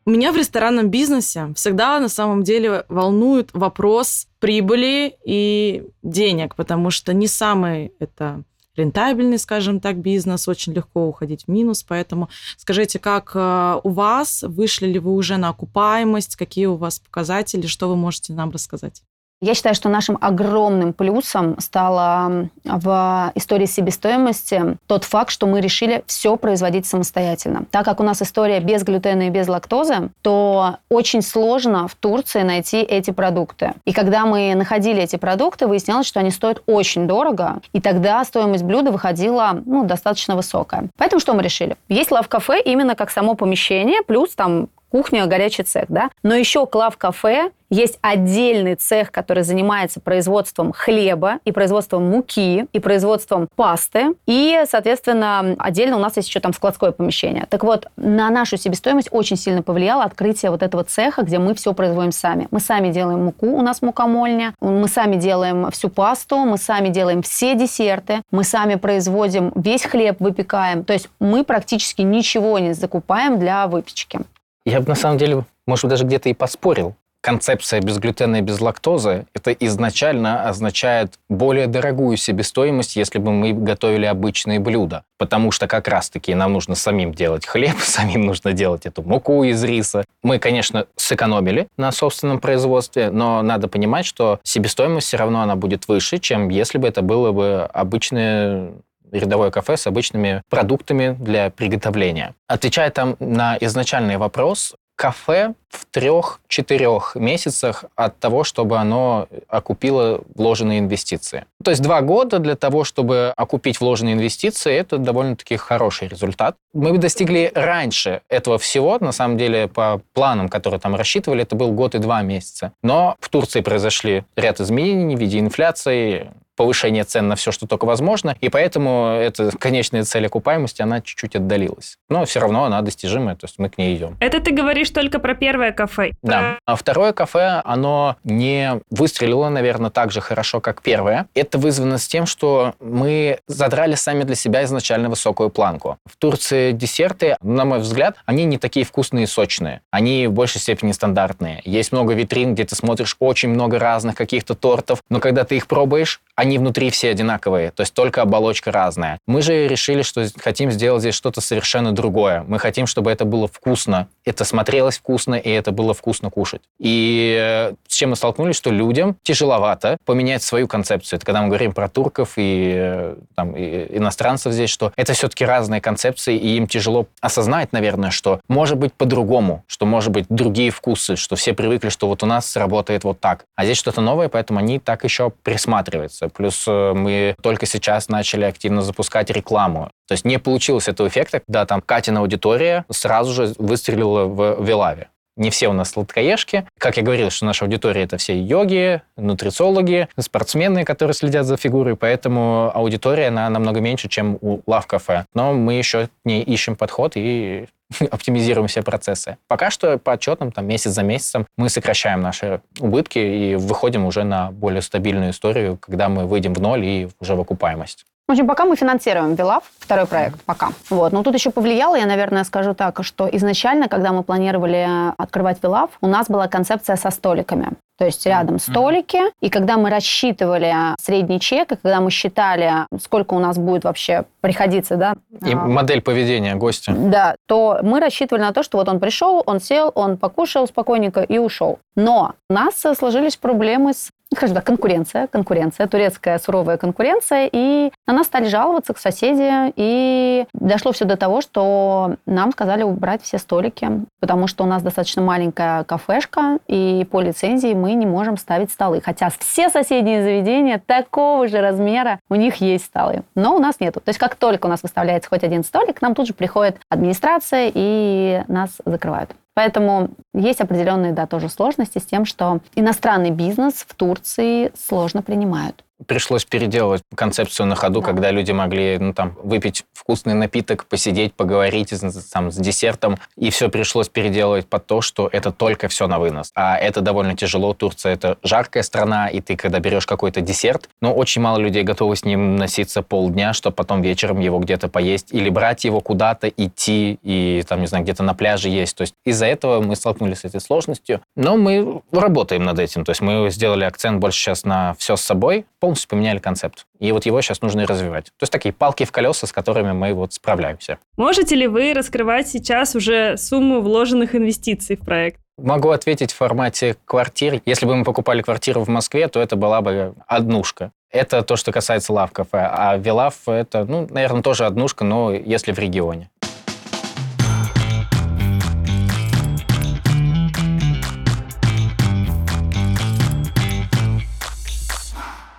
Меня в ресторанном бизнесе всегда на самом деле волнует вопрос прибыли и денег, потому что не самый это рентабельный, скажем так, бизнес, очень легко уходить в минус, поэтому скажите, как э, у вас, вышли ли вы уже на окупаемость, какие у вас показатели, что вы можете нам рассказать? Я считаю, что нашим огромным плюсом стало в истории себестоимости тот факт, что мы решили все производить самостоятельно. Так как у нас история без глютена и без лактозы, то очень сложно в Турции найти эти продукты. И когда мы находили эти продукты, выяснялось, что они стоят очень дорого, и тогда стоимость блюда выходила ну, достаточно высокая. Поэтому что мы решили? Есть лав-кафе именно как само помещение, плюс там кухня, горячий цех, да. Но еще к лав-кафе Есть отдельный цех, который занимается производством хлеба и производством муки и производством пасты. И, соответственно, отдельно у нас есть еще там складское помещение. Так вот, на нашу себестоимость очень сильно повлияло открытие вот этого цеха, где мы все производим сами. Мы сами делаем муку, у нас мукомольня, мы сами делаем всю пасту, мы сами делаем все десерты, мы сами производим весь хлеб, выпекаем. То есть мы практически ничего не закупаем для выпечки. Я бы на самом деле, может быть, даже где-то и поспорил. Концепция безглютена и без лактозы – это изначально означает более дорогую себестоимость, если бы мы готовили обычные блюда. Потому что как раз-таки нам нужно самим делать хлеб, самим нужно делать эту муку из риса. Мы, конечно, сэкономили на собственном производстве, но надо понимать, что себестоимость все равно она будет выше, чем если бы это было бы обычное рядовое кафе с обычными продуктами для приготовления. Отвечая там на изначальный вопрос, кафе в трех-четырех месяцах от того, чтобы оно окупило вложенные инвестиции. То есть два года для того, чтобы окупить вложенные инвестиции, это довольно-таки хороший результат. Мы достигли раньше этого всего, на самом деле, по планам, которые там рассчитывали, это был год и два месяца. Но в Турции произошли ряд изменений в виде инфляции, повышение цен на все, что только возможно, и поэтому эта конечная цель окупаемости, она чуть-чуть отдалилась. Но все равно она достижимая, то есть мы к ней идем. Это ты говоришь только про первое кафе. Да. А второе кафе, оно не выстрелило, наверное, так же хорошо, как первое. Это вызвано с тем, что мы задрали сами для себя изначально высокую планку. В Турции десерты, на мой взгляд, они не такие вкусные и сочные. Они в большей степени стандартные. Есть много витрин, где ты смотришь очень много разных каких-то тортов, но когда ты их пробуешь, они внутри все одинаковые, то есть только оболочка разная. Мы же решили, что хотим сделать здесь что-то совершенно другое. Мы хотим, чтобы это было вкусно, это смотрелось вкусно, и это было вкусно кушать. И э, с чем мы столкнулись, что людям тяжеловато поменять свою концепцию. Это когда мы говорим про турков и, э, там, и иностранцев здесь, что это все-таки разные концепции, и им тяжело осознать, наверное, что может быть по-другому, что может быть другие вкусы, что все привыкли, что вот у нас работает вот так. А здесь что-то новое, поэтому они так еще присматриваются. Плюс э, мы только сейчас начали активно запускать рекламу. То есть не получилось этого эффекта, когда там Катина аудитория сразу же выстрелила в Вилаве. Не все у нас сладкоежки. Как я говорил, что наша аудитория это все йоги, нутрициологи, спортсмены, которые следят за фигурой, поэтому аудитория она намного меньше, чем у Лав Кафе. Но мы еще не ищем подход и оптимизируем все процессы. Пока что по отчетам, там, месяц за месяцем, мы сокращаем наши убытки и выходим уже на более стабильную историю, когда мы выйдем в ноль и уже в окупаемость. В общем, пока мы финансируем Вилав, второй проект, пока. Вот. Но тут еще повлияло, я, наверное, скажу так, что изначально, когда мы планировали открывать Вилав, у нас была концепция со столиками. То есть рядом столики, и когда мы рассчитывали средний чек, и когда мы считали, сколько у нас будет вообще приходиться, да. И а, модель поведения гостя. Да, то мы рассчитывали на то, что вот он пришел, он сел, он покушал спокойненько и ушел. Но у нас сложились проблемы с скажем так, конкуренция, конкуренция, турецкая суровая конкуренция, и на нас стали жаловаться к соседи, и дошло все до того, что нам сказали убрать все столики, потому что у нас достаточно маленькая кафешка, и по лицензии мы не можем ставить столы, хотя все соседние заведения такого же размера, у них есть столы, но у нас нету. То есть как только у нас выставляется хоть один столик, к нам тут же приходит администрация и нас закрывают. Поэтому есть определенные, да, тоже сложности с тем, что иностранный бизнес в Турции сложно принимают пришлось переделывать концепцию на ходу, да. когда люди могли ну, там, выпить вкусный напиток, посидеть, поговорить там, с десертом, и все пришлось переделывать под то, что это только все на вынос. А это довольно тяжело. Турция — это жаркая страна, и ты, когда берешь какой-то десерт, но очень мало людей готовы с ним носиться полдня, чтобы потом вечером его где-то поесть, или брать его куда-то, идти, и там, не знаю, где-то на пляже есть. То есть из-за этого мы столкнулись с этой сложностью. Но мы работаем над этим. То есть мы сделали акцент больше сейчас на все с собой, полностью поменяли концепт. И вот его сейчас нужно развивать. То есть такие палки в колеса, с которыми мы вот справляемся. Можете ли вы раскрывать сейчас уже сумму вложенных инвестиций в проект? Могу ответить в формате квартир. Если бы мы покупали квартиру в Москве, то это была бы однушка. Это то, что касается лав-кафе. А Вилав — это, ну, наверное, тоже однушка, но если в регионе.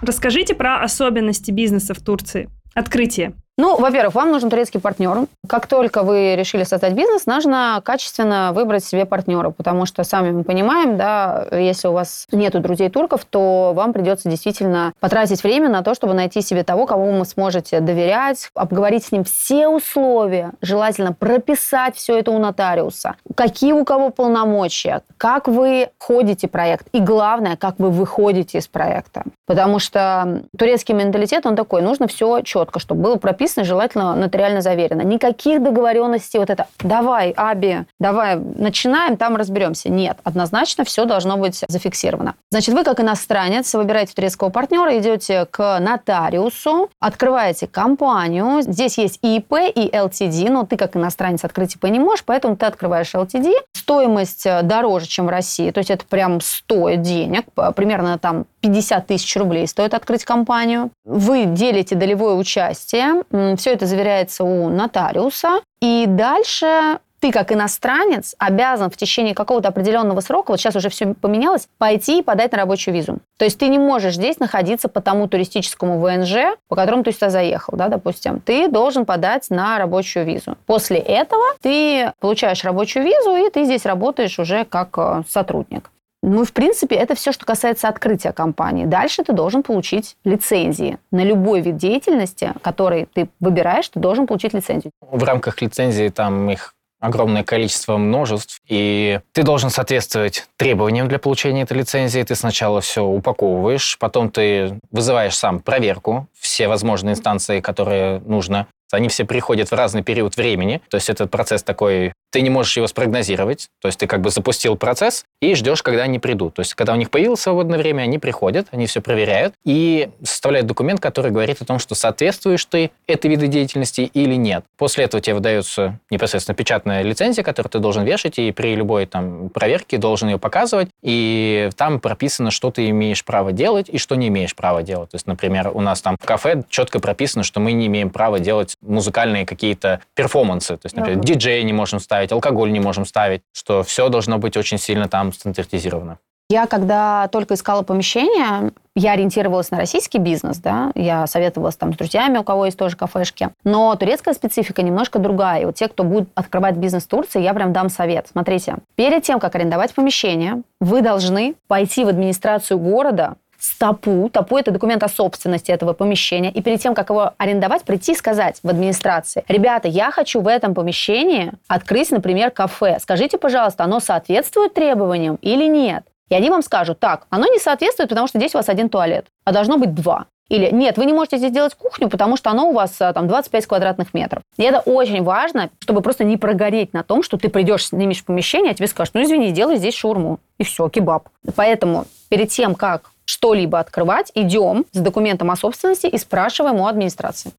Расскажите про особенности бизнеса в Турции. Открытие. Ну, во-первых, вам нужен турецкий партнер. Как только вы решили создать бизнес, нужно качественно выбрать себе партнера, потому что, сами мы понимаем, да, если у вас нету друзей турков, то вам придется действительно потратить время на то, чтобы найти себе того, кому вы сможете доверять, обговорить с ним все условия, желательно прописать все это у нотариуса, какие у кого полномочия, как вы ходите проект и, главное, как вы выходите из проекта. Потому что турецкий менталитет, он такой, нужно все четко, чтобы было прописано, желательно нотариально заверено. Никаких договоренностей, вот это, давай, Аби, давай, начинаем, там разберемся. Нет, однозначно все должно быть зафиксировано. Значит, вы как иностранец выбираете турецкого партнера, идете к нотариусу, открываете компанию. Здесь есть и ИП, и ЛТД, но ты как иностранец открыть ИП не можешь, поэтому ты открываешь ЛТД. Стоимость э, дороже, чем в России, то есть это прям стоит денег, примерно там 50 тысяч рублей стоит открыть компанию. Вы делите долевое участие, все это заверяется у нотариуса, и дальше ты как иностранец обязан в течение какого-то определенного срока, вот сейчас уже все поменялось, пойти и подать на рабочую визу. То есть ты не можешь здесь находиться по тому туристическому ВНЖ, по которому ты сюда заехал, да, допустим. Ты должен подать на рабочую визу. После этого ты получаешь рабочую визу, и ты здесь работаешь уже как э, сотрудник. Ну, в принципе, это все, что касается открытия компании. Дальше ты должен получить лицензии. На любой вид деятельности, который ты выбираешь, ты должен получить лицензию. В рамках лицензии там их огромное количество множеств, и ты должен соответствовать требованиям для получения этой лицензии. Ты сначала все упаковываешь, потом ты вызываешь сам проверку, все возможные инстанции, которые нужно. Они все приходят в разный период времени, то есть этот процесс такой ты не можешь его спрогнозировать, то есть ты как бы запустил процесс и ждешь, когда они придут. То есть когда у них появилось свободное время, они приходят, они все проверяют и составляют документ, который говорит о том, что соответствуешь ты этой виду деятельности или нет. После этого тебе выдается непосредственно печатная лицензия, которую ты должен вешать, и при любой там проверке должен ее показывать, и там прописано, что ты имеешь право делать и что не имеешь права делать. То есть, например, у нас там в кафе четко прописано, что мы не имеем права делать музыкальные какие-то перформансы. То есть, например, диджея не можем ставить, ставить, алкоголь не можем ставить, что все должно быть очень сильно там стандартизировано. Я, когда только искала помещение, я ориентировалась на российский бизнес, да, я советовалась там с друзьями, у кого есть тоже кафешки. Но турецкая специфика немножко другая. И вот те, кто будет открывать бизнес в Турции, я прям дам совет. Смотрите, перед тем, как арендовать помещение, вы должны пойти в администрацию города, СТАПУ. ТАПУ – это документ о собственности этого помещения. И перед тем, как его арендовать, прийти и сказать в администрации, ребята, я хочу в этом помещении открыть, например, кафе. Скажите, пожалуйста, оно соответствует требованиям или нет? И они вам скажут, так, оно не соответствует, потому что здесь у вас один туалет, а должно быть два. Или нет, вы не можете здесь делать кухню, потому что оно у вас а, там 25 квадратных метров. И это очень важно, чтобы просто не прогореть на том, что ты придешь, снимешь помещение, а тебе скажут, ну извини, делай здесь шурму. И все, кебаб. Поэтому перед тем, как что-либо открывать, идем с документом о собственности и спрашиваем у администрации.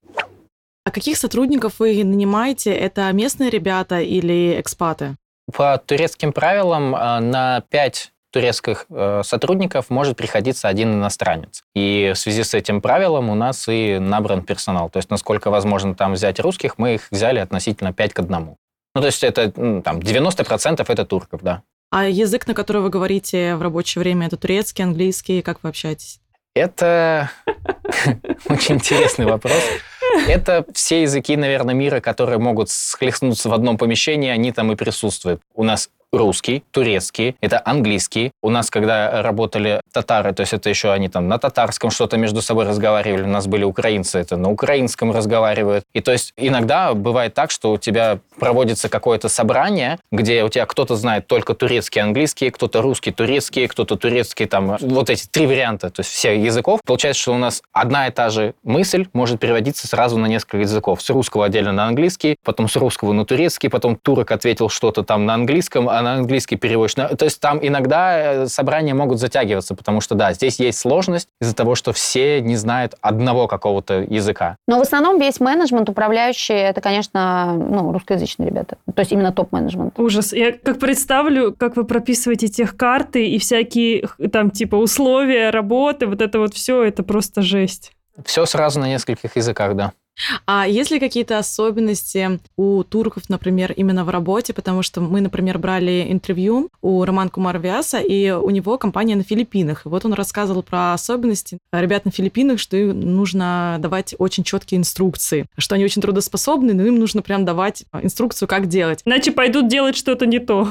А каких сотрудников вы нанимаете? Это местные ребята или экспаты? По турецким правилам э, на 5 турецких э, сотрудников может приходиться один иностранец. И в связи с этим правилом у нас и набран персонал. То есть, насколько возможно там взять русских, мы их взяли относительно 5 к 1. Ну, то есть это там 90% это турков, да. А язык, на который вы говорите в рабочее время, это турецкий, английский? Как вы общаетесь? Это очень интересный вопрос. Это все языки, наверное, мира, которые могут схлестнуться в одном помещении, они там и присутствуют. У нас русский, турецкий, это английский. У нас, когда работали татары, то есть это еще они там на татарском что-то между собой разговаривали, у нас были украинцы, это на украинском разговаривают. И то есть иногда бывает так, что у тебя проводится какое-то собрание, где у тебя кто-то знает только турецкий, английский, кто-то русский, турецкий, кто-то турецкий, там вот эти три варианта, то есть все языков. Получается, что у нас одна и та же мысль может переводиться сразу на несколько языков. С русского отдельно на английский, потом с русского на турецкий, потом турок ответил что-то там на английском, а на английский переводишь. То есть там иногда э, собрания могут затягиваться, потому что, да, здесь есть сложность из-за того, что все не знают одного какого-то языка. Но в основном весь менеджмент, управляющий, это, конечно, ну, русскоязычные ребята. То есть именно топ-менеджмент. Ужас. Я как представлю, как вы прописываете тех карты и всякие там типа условия работы, вот это вот все, это просто жесть. Все сразу на нескольких языках, да. А есть ли какие-то особенности у турков, например, именно в работе? Потому что мы, например, брали интервью у Романа Кумар Вяса, и у него компания на Филиппинах. И вот он рассказывал про особенности ребят на Филиппинах, что им нужно давать очень четкие инструкции, что они очень трудоспособны, но им нужно прям давать инструкцию, как делать. Иначе пойдут делать что-то не то.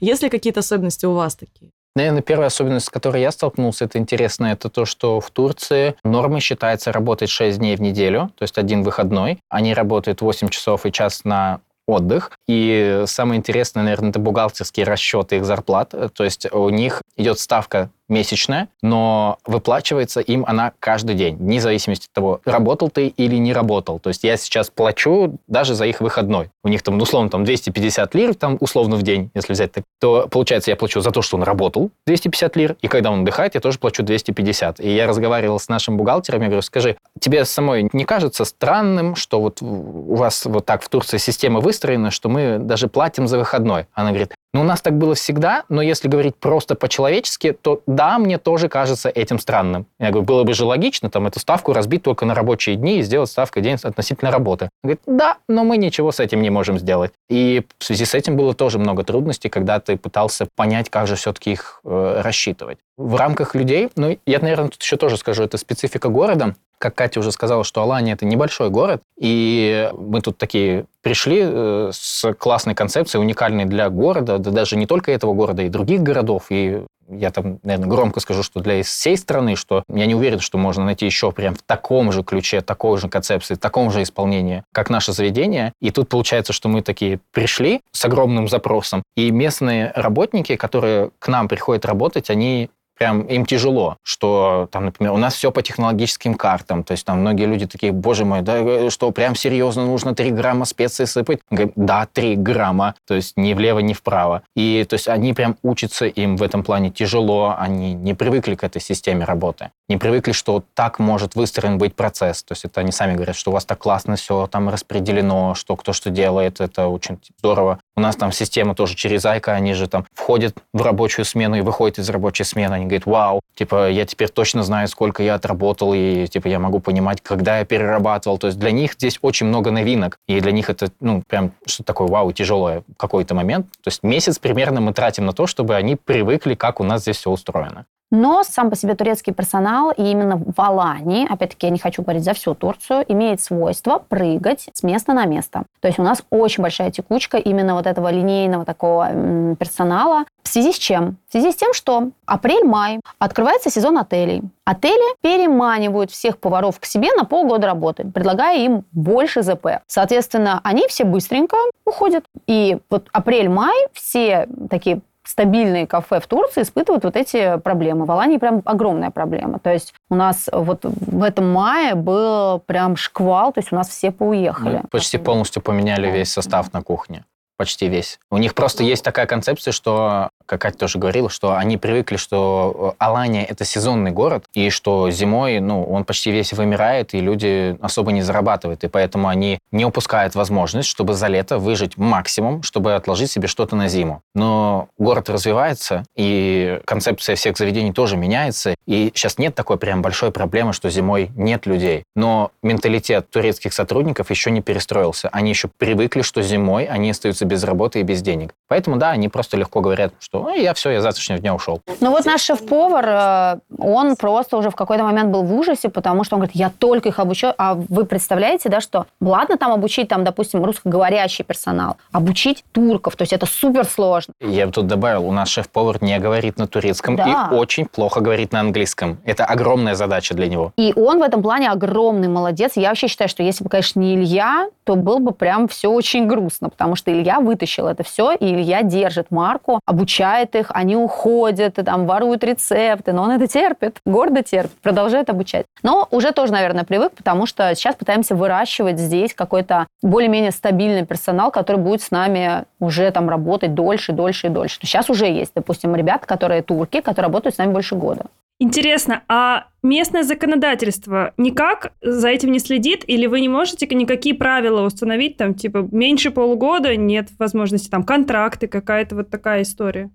Есть ли какие-то особенности у вас такие? Наверное, первая особенность, с которой я столкнулся, это интересно, это то, что в Турции нормой считается работать 6 дней в неделю, то есть один выходной. Они работают 8 часов и час на отдых. И самое интересное, наверное, это бухгалтерские расчеты их зарплат. То есть у них идет ставка месячная, но выплачивается им она каждый день, вне зависимости от того, работал ты или не работал. То есть я сейчас плачу даже за их выходной. У них там, условно, там 250 лир, там, условно, в день, если взять так, то получается, я плачу за то, что он работал 250 лир, и когда он отдыхает, я тоже плачу 250. И я разговаривал с нашим бухгалтером, я говорю, скажи, тебе самой не кажется странным, что вот у вас вот так в Турции система выстроена, что мы даже платим за выходной? Она говорит, ну, у нас так было всегда, но если говорить просто по-человечески, то да, мне тоже кажется этим странным. Я говорю, было бы же логично там эту ставку разбить только на рабочие дни и сделать ставкой день относительно работы. Он говорит, да, но мы ничего с этим не можем сделать. И в связи с этим было тоже много трудностей, когда ты пытался понять, как же все-таки их э, рассчитывать. В рамках людей, ну, я, наверное, тут еще тоже скажу, это специфика города как Катя уже сказала, что Алания – это небольшой город, и мы тут такие пришли э, с классной концепцией, уникальной для города, да даже не только этого города, и других городов, и я там, наверное, громко скажу, что для всей страны, что я не уверен, что можно найти еще прям в таком же ключе, такой же концепции, таком же исполнении, как наше заведение. И тут получается, что мы такие пришли с огромным запросом, и местные работники, которые к нам приходят работать, они прям им тяжело, что там, например, у нас все по технологическим картам, то есть там многие люди такие, боже мой, да э, что прям серьезно нужно 3 грамма специй сыпать? Да, 3 грамма, то есть ни влево, ни вправо. И то есть они прям учатся, им в этом плане тяжело, они не привыкли к этой системе работы, не привыкли, что так может выстроен быть процесс, то есть это они сами говорят, что у вас так классно все там распределено, что кто что делает, это очень здорово. У нас там система тоже через Айка, они же там входят в рабочую смену и выходят из рабочей смены, они говорит, вау, типа, я теперь точно знаю, сколько я отработал, и, типа, я могу понимать, когда я перерабатывал. То есть для них здесь очень много новинок, и для них это, ну, прям что такое, вау, тяжелое какой-то момент. То есть месяц примерно мы тратим на то, чтобы они привыкли, как у нас здесь все устроено. Но сам по себе турецкий персонал, и именно в Алании, опять-таки я не хочу говорить за всю Турцию, имеет свойство прыгать с места на место. То есть у нас очень большая текучка именно вот этого линейного такого персонала. В связи с чем? В связи с тем, что апрель-май открывается сезон отелей. Отели переманивают всех поваров к себе на полгода работы, предлагая им больше ЗП. Соответственно, они все быстренько уходят. И вот апрель-май все такие стабильные кафе в Турции испытывают вот эти проблемы. В Алании прям огромная проблема. То есть у нас вот в этом мае был прям шквал, то есть у нас все поуехали. Мы почти полностью поменяли весь состав на кухне почти весь. У них просто есть такая концепция, что, как Катя тоже говорила, что они привыкли, что э, Алания — это сезонный город, и что зимой, ну, он почти весь вымирает, и люди особо не зарабатывают, и поэтому они не упускают возможность, чтобы за лето выжить максимум, чтобы отложить себе что-то на зиму. Но город развивается, и концепция всех заведений тоже меняется, и сейчас нет такой прям большой проблемы, что зимой нет людей. Но менталитет турецких сотрудников еще не перестроился. Они еще привыкли, что зимой они остаются без работы и без денег. Поэтому, да, они просто легко говорят, что ну, я все, я завтрашнего дня ушел. Ну вот наш шеф-повар, э, он просто уже в какой-то момент был в ужасе, потому что он говорит, я только их обучаю. А вы представляете, да, что ладно там обучить, там, допустим, русскоговорящий персонал, обучить турков, то есть это супер сложно. Я бы тут добавил, у нас шеф-повар не говорит на турецком да. и очень плохо говорит на английском. Это огромная задача для него. И он в этом плане огромный молодец. Я вообще считаю, что если бы, конечно, не Илья, то было бы прям все очень грустно, потому что Илья вытащил это все, и Илья держит марку, обучает их, они уходят, там воруют рецепты, но он это терпит, гордо терпит, продолжает обучать. Но уже тоже, наверное, привык, потому что сейчас пытаемся выращивать здесь какой-то более-менее стабильный персонал, который будет с нами уже там работать дольше, дольше и дольше. Сейчас уже есть, допустим, ребята, которые турки, которые работают с нами больше года. Интересно, а местное законодательство никак за этим не следит? Или вы не можете никакие правила установить, там, типа, меньше полугода, нет возможности, там, контракты, какая-то вот такая история?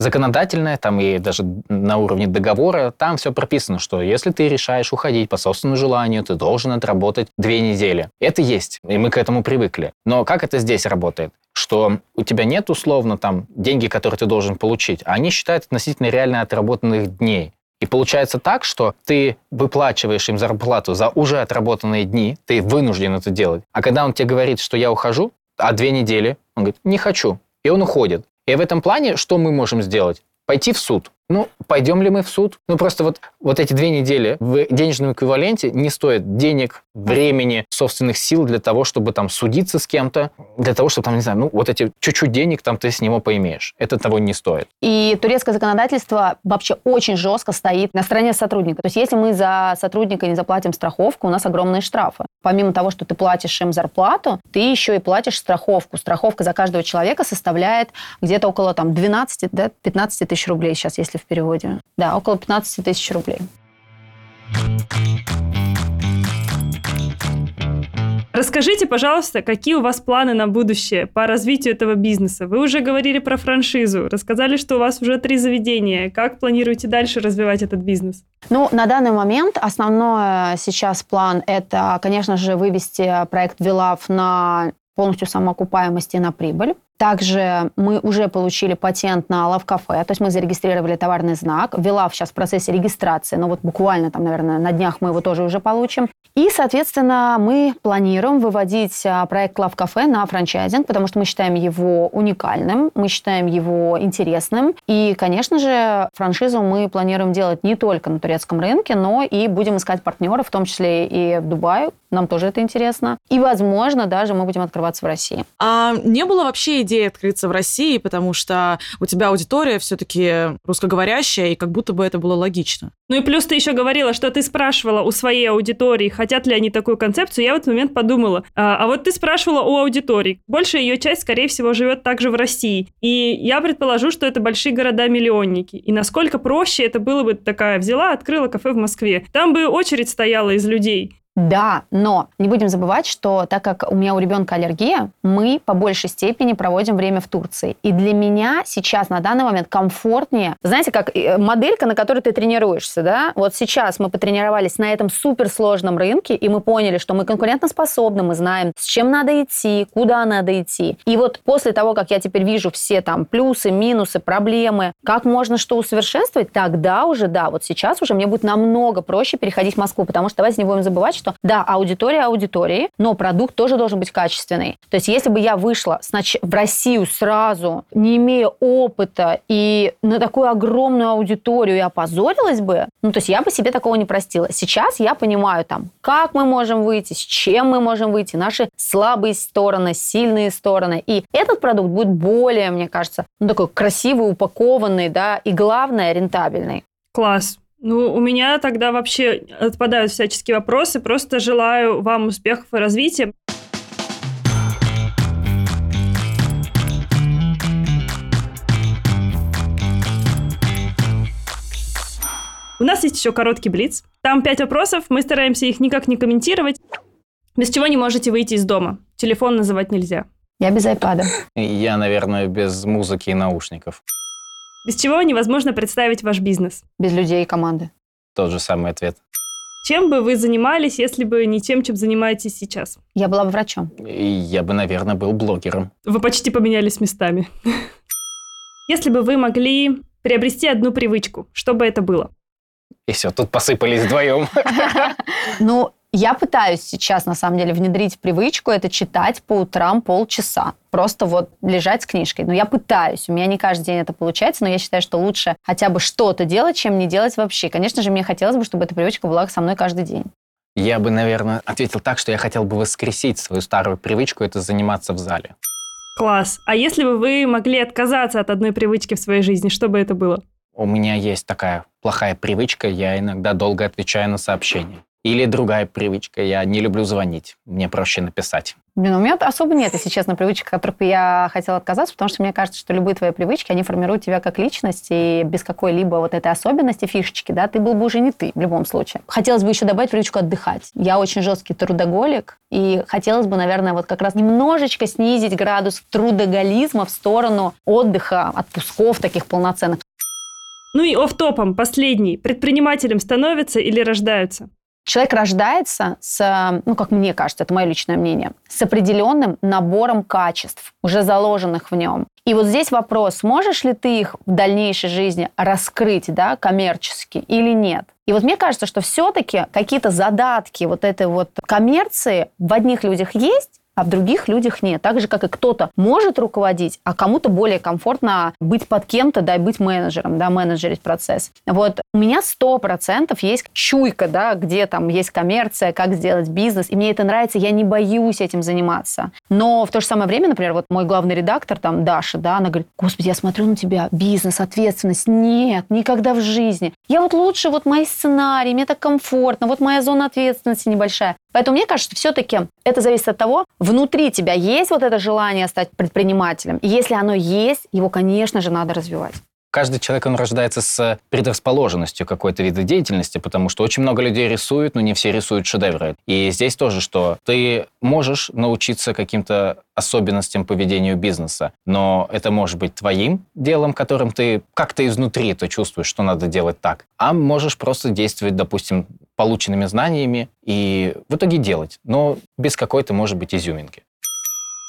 законодательное, там и даже на уровне договора, там все прописано, что если ты решаешь уходить по собственному желанию, ты должен отработать две недели. Это есть, и мы к этому привыкли. Но как это здесь работает? что у тебя нет условно там деньги, которые ты должен получить, а они считают относительно реально отработанных дней. И получается так, что ты выплачиваешь им зарплату за уже отработанные дни, ты вынужден это делать. А когда он тебе говорит, что я ухожу, а две недели, он говорит, не хочу. И он уходит. И в этом плане что мы можем сделать? Пойти в суд. Ну, пойдем ли мы в суд? Ну, просто вот, вот эти две недели в денежном эквиваленте не стоят денег, времени, собственных сил для того, чтобы там судиться с кем-то, для того, чтобы там, не знаю, ну, вот эти чуть-чуть денег там ты с него поимеешь. Это того не стоит. И турецкое законодательство вообще очень жестко стоит на стороне сотрудника. То есть если мы за сотрудника не заплатим страховку, у нас огромные штрафы. Помимо того, что ты платишь им зарплату, ты еще и платишь страховку. Страховка за каждого человека составляет где-то около там 12-15 да, тысяч рублей сейчас, если в переводе. Да, около 15 тысяч рублей. Расскажите, пожалуйста, какие у вас планы на будущее по развитию этого бизнеса? Вы уже говорили про франшизу, рассказали, что у вас уже три заведения. Как планируете дальше развивать этот бизнес? Ну, на данный момент основной сейчас план – это, конечно же, вывести проект Вилав на полностью самоокупаемость и на прибыль. Также мы уже получили патент на Love Cafe, то есть мы зарегистрировали товарный знак. Вилав сейчас в процессе регистрации, но вот буквально там, наверное, на днях мы его тоже уже получим. И, соответственно, мы планируем выводить а, проект Love Cafe на франчайзинг, потому что мы считаем его уникальным, мы считаем его интересным. И, конечно же, франшизу мы планируем делать не только на турецком рынке, но и будем искать партнеров, в том числе и в Дубае. Нам тоже это интересно. И, возможно, даже мы будем открываться в России. А не было вообще идеи открыться в России, потому что у тебя аудитория все-таки русскоговорящая, и как будто бы это было логично. Ну и плюс ты еще говорила, что ты спрашивала у своей аудитории, хотят ли они такую концепцию. Я в этот момент подумала, а, а вот ты спрашивала у аудитории. Большая ее часть, скорее всего, живет также в России. И я предположу, что это большие города-миллионники. И насколько проще это было бы такая, взяла, открыла кафе в Москве. Там бы очередь стояла из людей. Да, но не будем забывать, что так как у меня у ребенка аллергия, мы по большей степени проводим время в Турции. И для меня сейчас на данный момент комфортнее, знаете, как э, моделька, на которой ты тренируешься, да? Вот сейчас мы потренировались на этом суперсложном рынке, и мы поняли, что мы конкурентоспособны, мы знаем, с чем надо идти, куда надо идти. И вот после того, как я теперь вижу все там плюсы, минусы, проблемы, как можно что усовершенствовать, тогда уже, да, вот сейчас уже мне будет намного проще переходить в Москву, потому что давайте не будем забывать, что что да, аудитория аудитории, но продукт тоже должен быть качественный. То есть если бы я вышла в Россию сразу, не имея опыта и на такую огромную аудиторию и опозорилась бы, ну то есть я бы себе такого не простила. Сейчас я понимаю там, как мы можем выйти, с чем мы можем выйти, наши слабые стороны, сильные стороны. И этот продукт будет более, мне кажется, ну такой красивый, упакованный, да, и главное, рентабельный. Класс. Ну, у меня тогда вообще отпадают всяческие вопросы. Просто желаю вам успехов и развития. У нас есть еще короткий блиц. Там пять вопросов, мы стараемся их никак не комментировать. Без чего не можете выйти из дома? Телефон называть нельзя. Я без айпада. Я, наверное, без музыки и наушников. Без чего невозможно представить ваш бизнес? Без людей и команды. Тот же самый ответ. Чем бы вы занимались, если бы не тем, чем занимаетесь сейчас? Я была бы врачом. И я бы, наверное, был блогером. Вы почти поменялись местами. Если бы вы могли приобрести одну привычку, что бы это было? И все, тут посыпались вдвоем. Ну, я пытаюсь сейчас, на самом деле, внедрить привычку это читать по утрам полчаса. Просто вот лежать с книжкой. Но я пытаюсь. У меня не каждый день это получается, но я считаю, что лучше хотя бы что-то делать, чем не делать вообще. Конечно же, мне хотелось бы, чтобы эта привычка была со мной каждый день. Я бы, наверное, ответил так, что я хотел бы воскресить свою старую привычку, это заниматься в зале. Класс. А если бы вы могли отказаться от одной привычки в своей жизни, что бы это было? У меня есть такая плохая привычка, я иногда долго отвечаю на сообщения. Или другая привычка, я не люблю звонить, мне проще написать. Блин, у меня особо нет, если честно, привычек, от которых я хотела отказаться, потому что мне кажется, что любые твои привычки, они формируют тебя как личность, и без какой-либо вот этой особенности, фишечки, да, ты был бы уже не ты в любом случае. Хотелось бы еще добавить привычку отдыхать. Я очень жесткий трудоголик, и хотелось бы, наверное, вот как раз немножечко снизить градус трудоголизма в сторону отдыха, отпусков таких полноценных. Ну и оф-топом, последний. Предпринимателем становятся или рождаются? Человек рождается с, ну, как мне кажется, это мое личное мнение, с определенным набором качеств, уже заложенных в нем. И вот здесь вопрос, можешь ли ты их в дальнейшей жизни раскрыть, да, коммерчески или нет? И вот мне кажется, что все-таки какие-то задатки вот этой вот коммерции в одних людях есть, а в других людях нет. Так же, как и кто-то может руководить, а кому-то более комфортно быть под кем-то, да, и быть менеджером, да, менеджерить процесс. Вот у меня сто процентов есть чуйка, да, где там есть коммерция, как сделать бизнес, и мне это нравится, я не боюсь этим заниматься. Но в то же самое время, например, вот мой главный редактор, там, Даша, да, она говорит, господи, я смотрю на тебя, бизнес, ответственность. Нет, никогда в жизни. Я вот лучше, вот мои сценарии, мне так комфортно, вот моя зона ответственности небольшая. Поэтому мне кажется, что все-таки это зависит от того, внутри тебя есть вот это желание стать предпринимателем. И если оно есть, его, конечно же, надо развивать. Каждый человек, он рождается с предрасположенностью какой-то вида деятельности, потому что очень много людей рисуют, но не все рисуют шедевры. И здесь тоже, что ты можешь научиться каким-то особенностям поведения бизнеса, но это может быть твоим делом, которым ты как-то изнутри ты чувствуешь, что надо делать так. А можешь просто действовать, допустим, полученными знаниями и в итоге делать, но без какой-то, может быть, изюминки.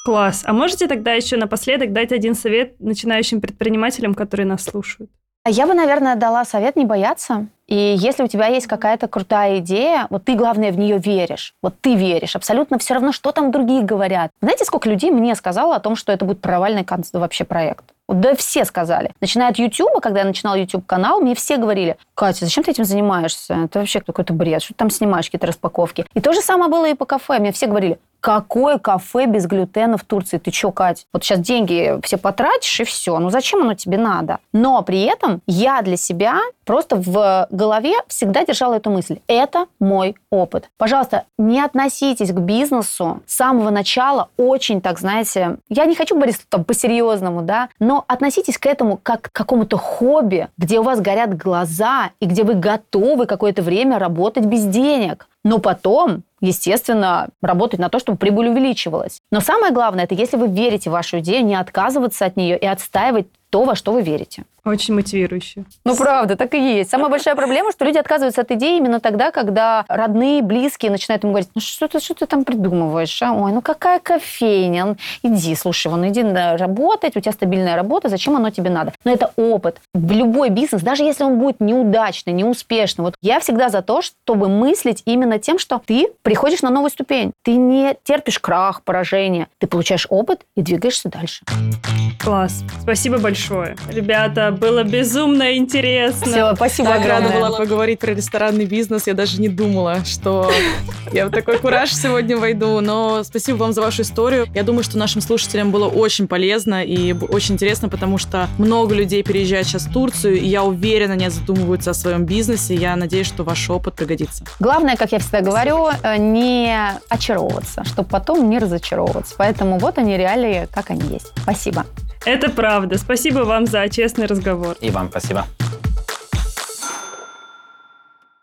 Класс. А можете тогда еще напоследок дать один совет начинающим предпринимателям, которые нас слушают? А Я бы, наверное, дала совет не бояться. И если у тебя есть какая-то крутая идея, вот ты, главное, в нее веришь. Вот ты веришь. Абсолютно все равно, что там другие говорят. Знаете, сколько людей мне сказало о том, что это будет провальный вообще проект? Да все сказали. Начиная от YouTube, когда я начинала YouTube-канал, мне все говорили, Катя, зачем ты этим занимаешься? Это вообще какой-то бред. Что ты там снимаешь какие-то распаковки? И то же самое было и по кафе. Мне все говорили, Какое кафе без глютена в Турции? Ты что, Кать? Вот сейчас деньги все потратишь и все. Ну зачем оно тебе надо? Но при этом я для себя просто в голове всегда держала эту мысль. Это мой опыт. Пожалуйста, не относитесь к бизнесу с самого начала очень, так знаете, я не хочу говорить там по-серьезному, да, но относитесь к этому как к какому-то хобби, где у вас горят глаза и где вы готовы какое-то время работать без денег. Но потом естественно, работать на то, чтобы прибыль увеличивалась. Но самое главное, это если вы верите в вашу идею, не отказываться от нее и отстаивать то, во что вы верите. Очень мотивирующе. Ну, правда, так и есть. Самая большая проблема, что люди отказываются от идеи именно тогда, когда родные, близкие начинают ему говорить, ну, что ты, что ты там придумываешь? А? Ой, ну, какая кофейня? Ну, иди, слушай, вон, иди работать, у тебя стабильная работа, зачем оно тебе надо? Но это опыт. В любой бизнес, даже если он будет неудачный, неуспешный, вот я всегда за то, чтобы мыслить именно тем, что ты приходишь на новую ступень. Ты не терпишь крах, поражение. Ты получаешь опыт и двигаешься дальше. Класс. Спасибо большое. Ребята, было безумно интересно. Все, спасибо так огромное. рада была поговорить про ресторанный бизнес. Я даже не думала, что я в такой кураж сегодня войду. Но спасибо вам за вашу историю. Я думаю, что нашим слушателям было очень полезно и очень интересно, потому что много людей переезжают сейчас в Турцию, и я уверена, не задумываются о своем бизнесе. Я надеюсь, что ваш опыт пригодится. Главное, как я всегда говорю, э, не очаровываться, чтобы потом не разочаровываться. Поэтому вот они реалии, как они есть. Спасибо. Это правда. Спасибо вам за честный разговор. И вам спасибо.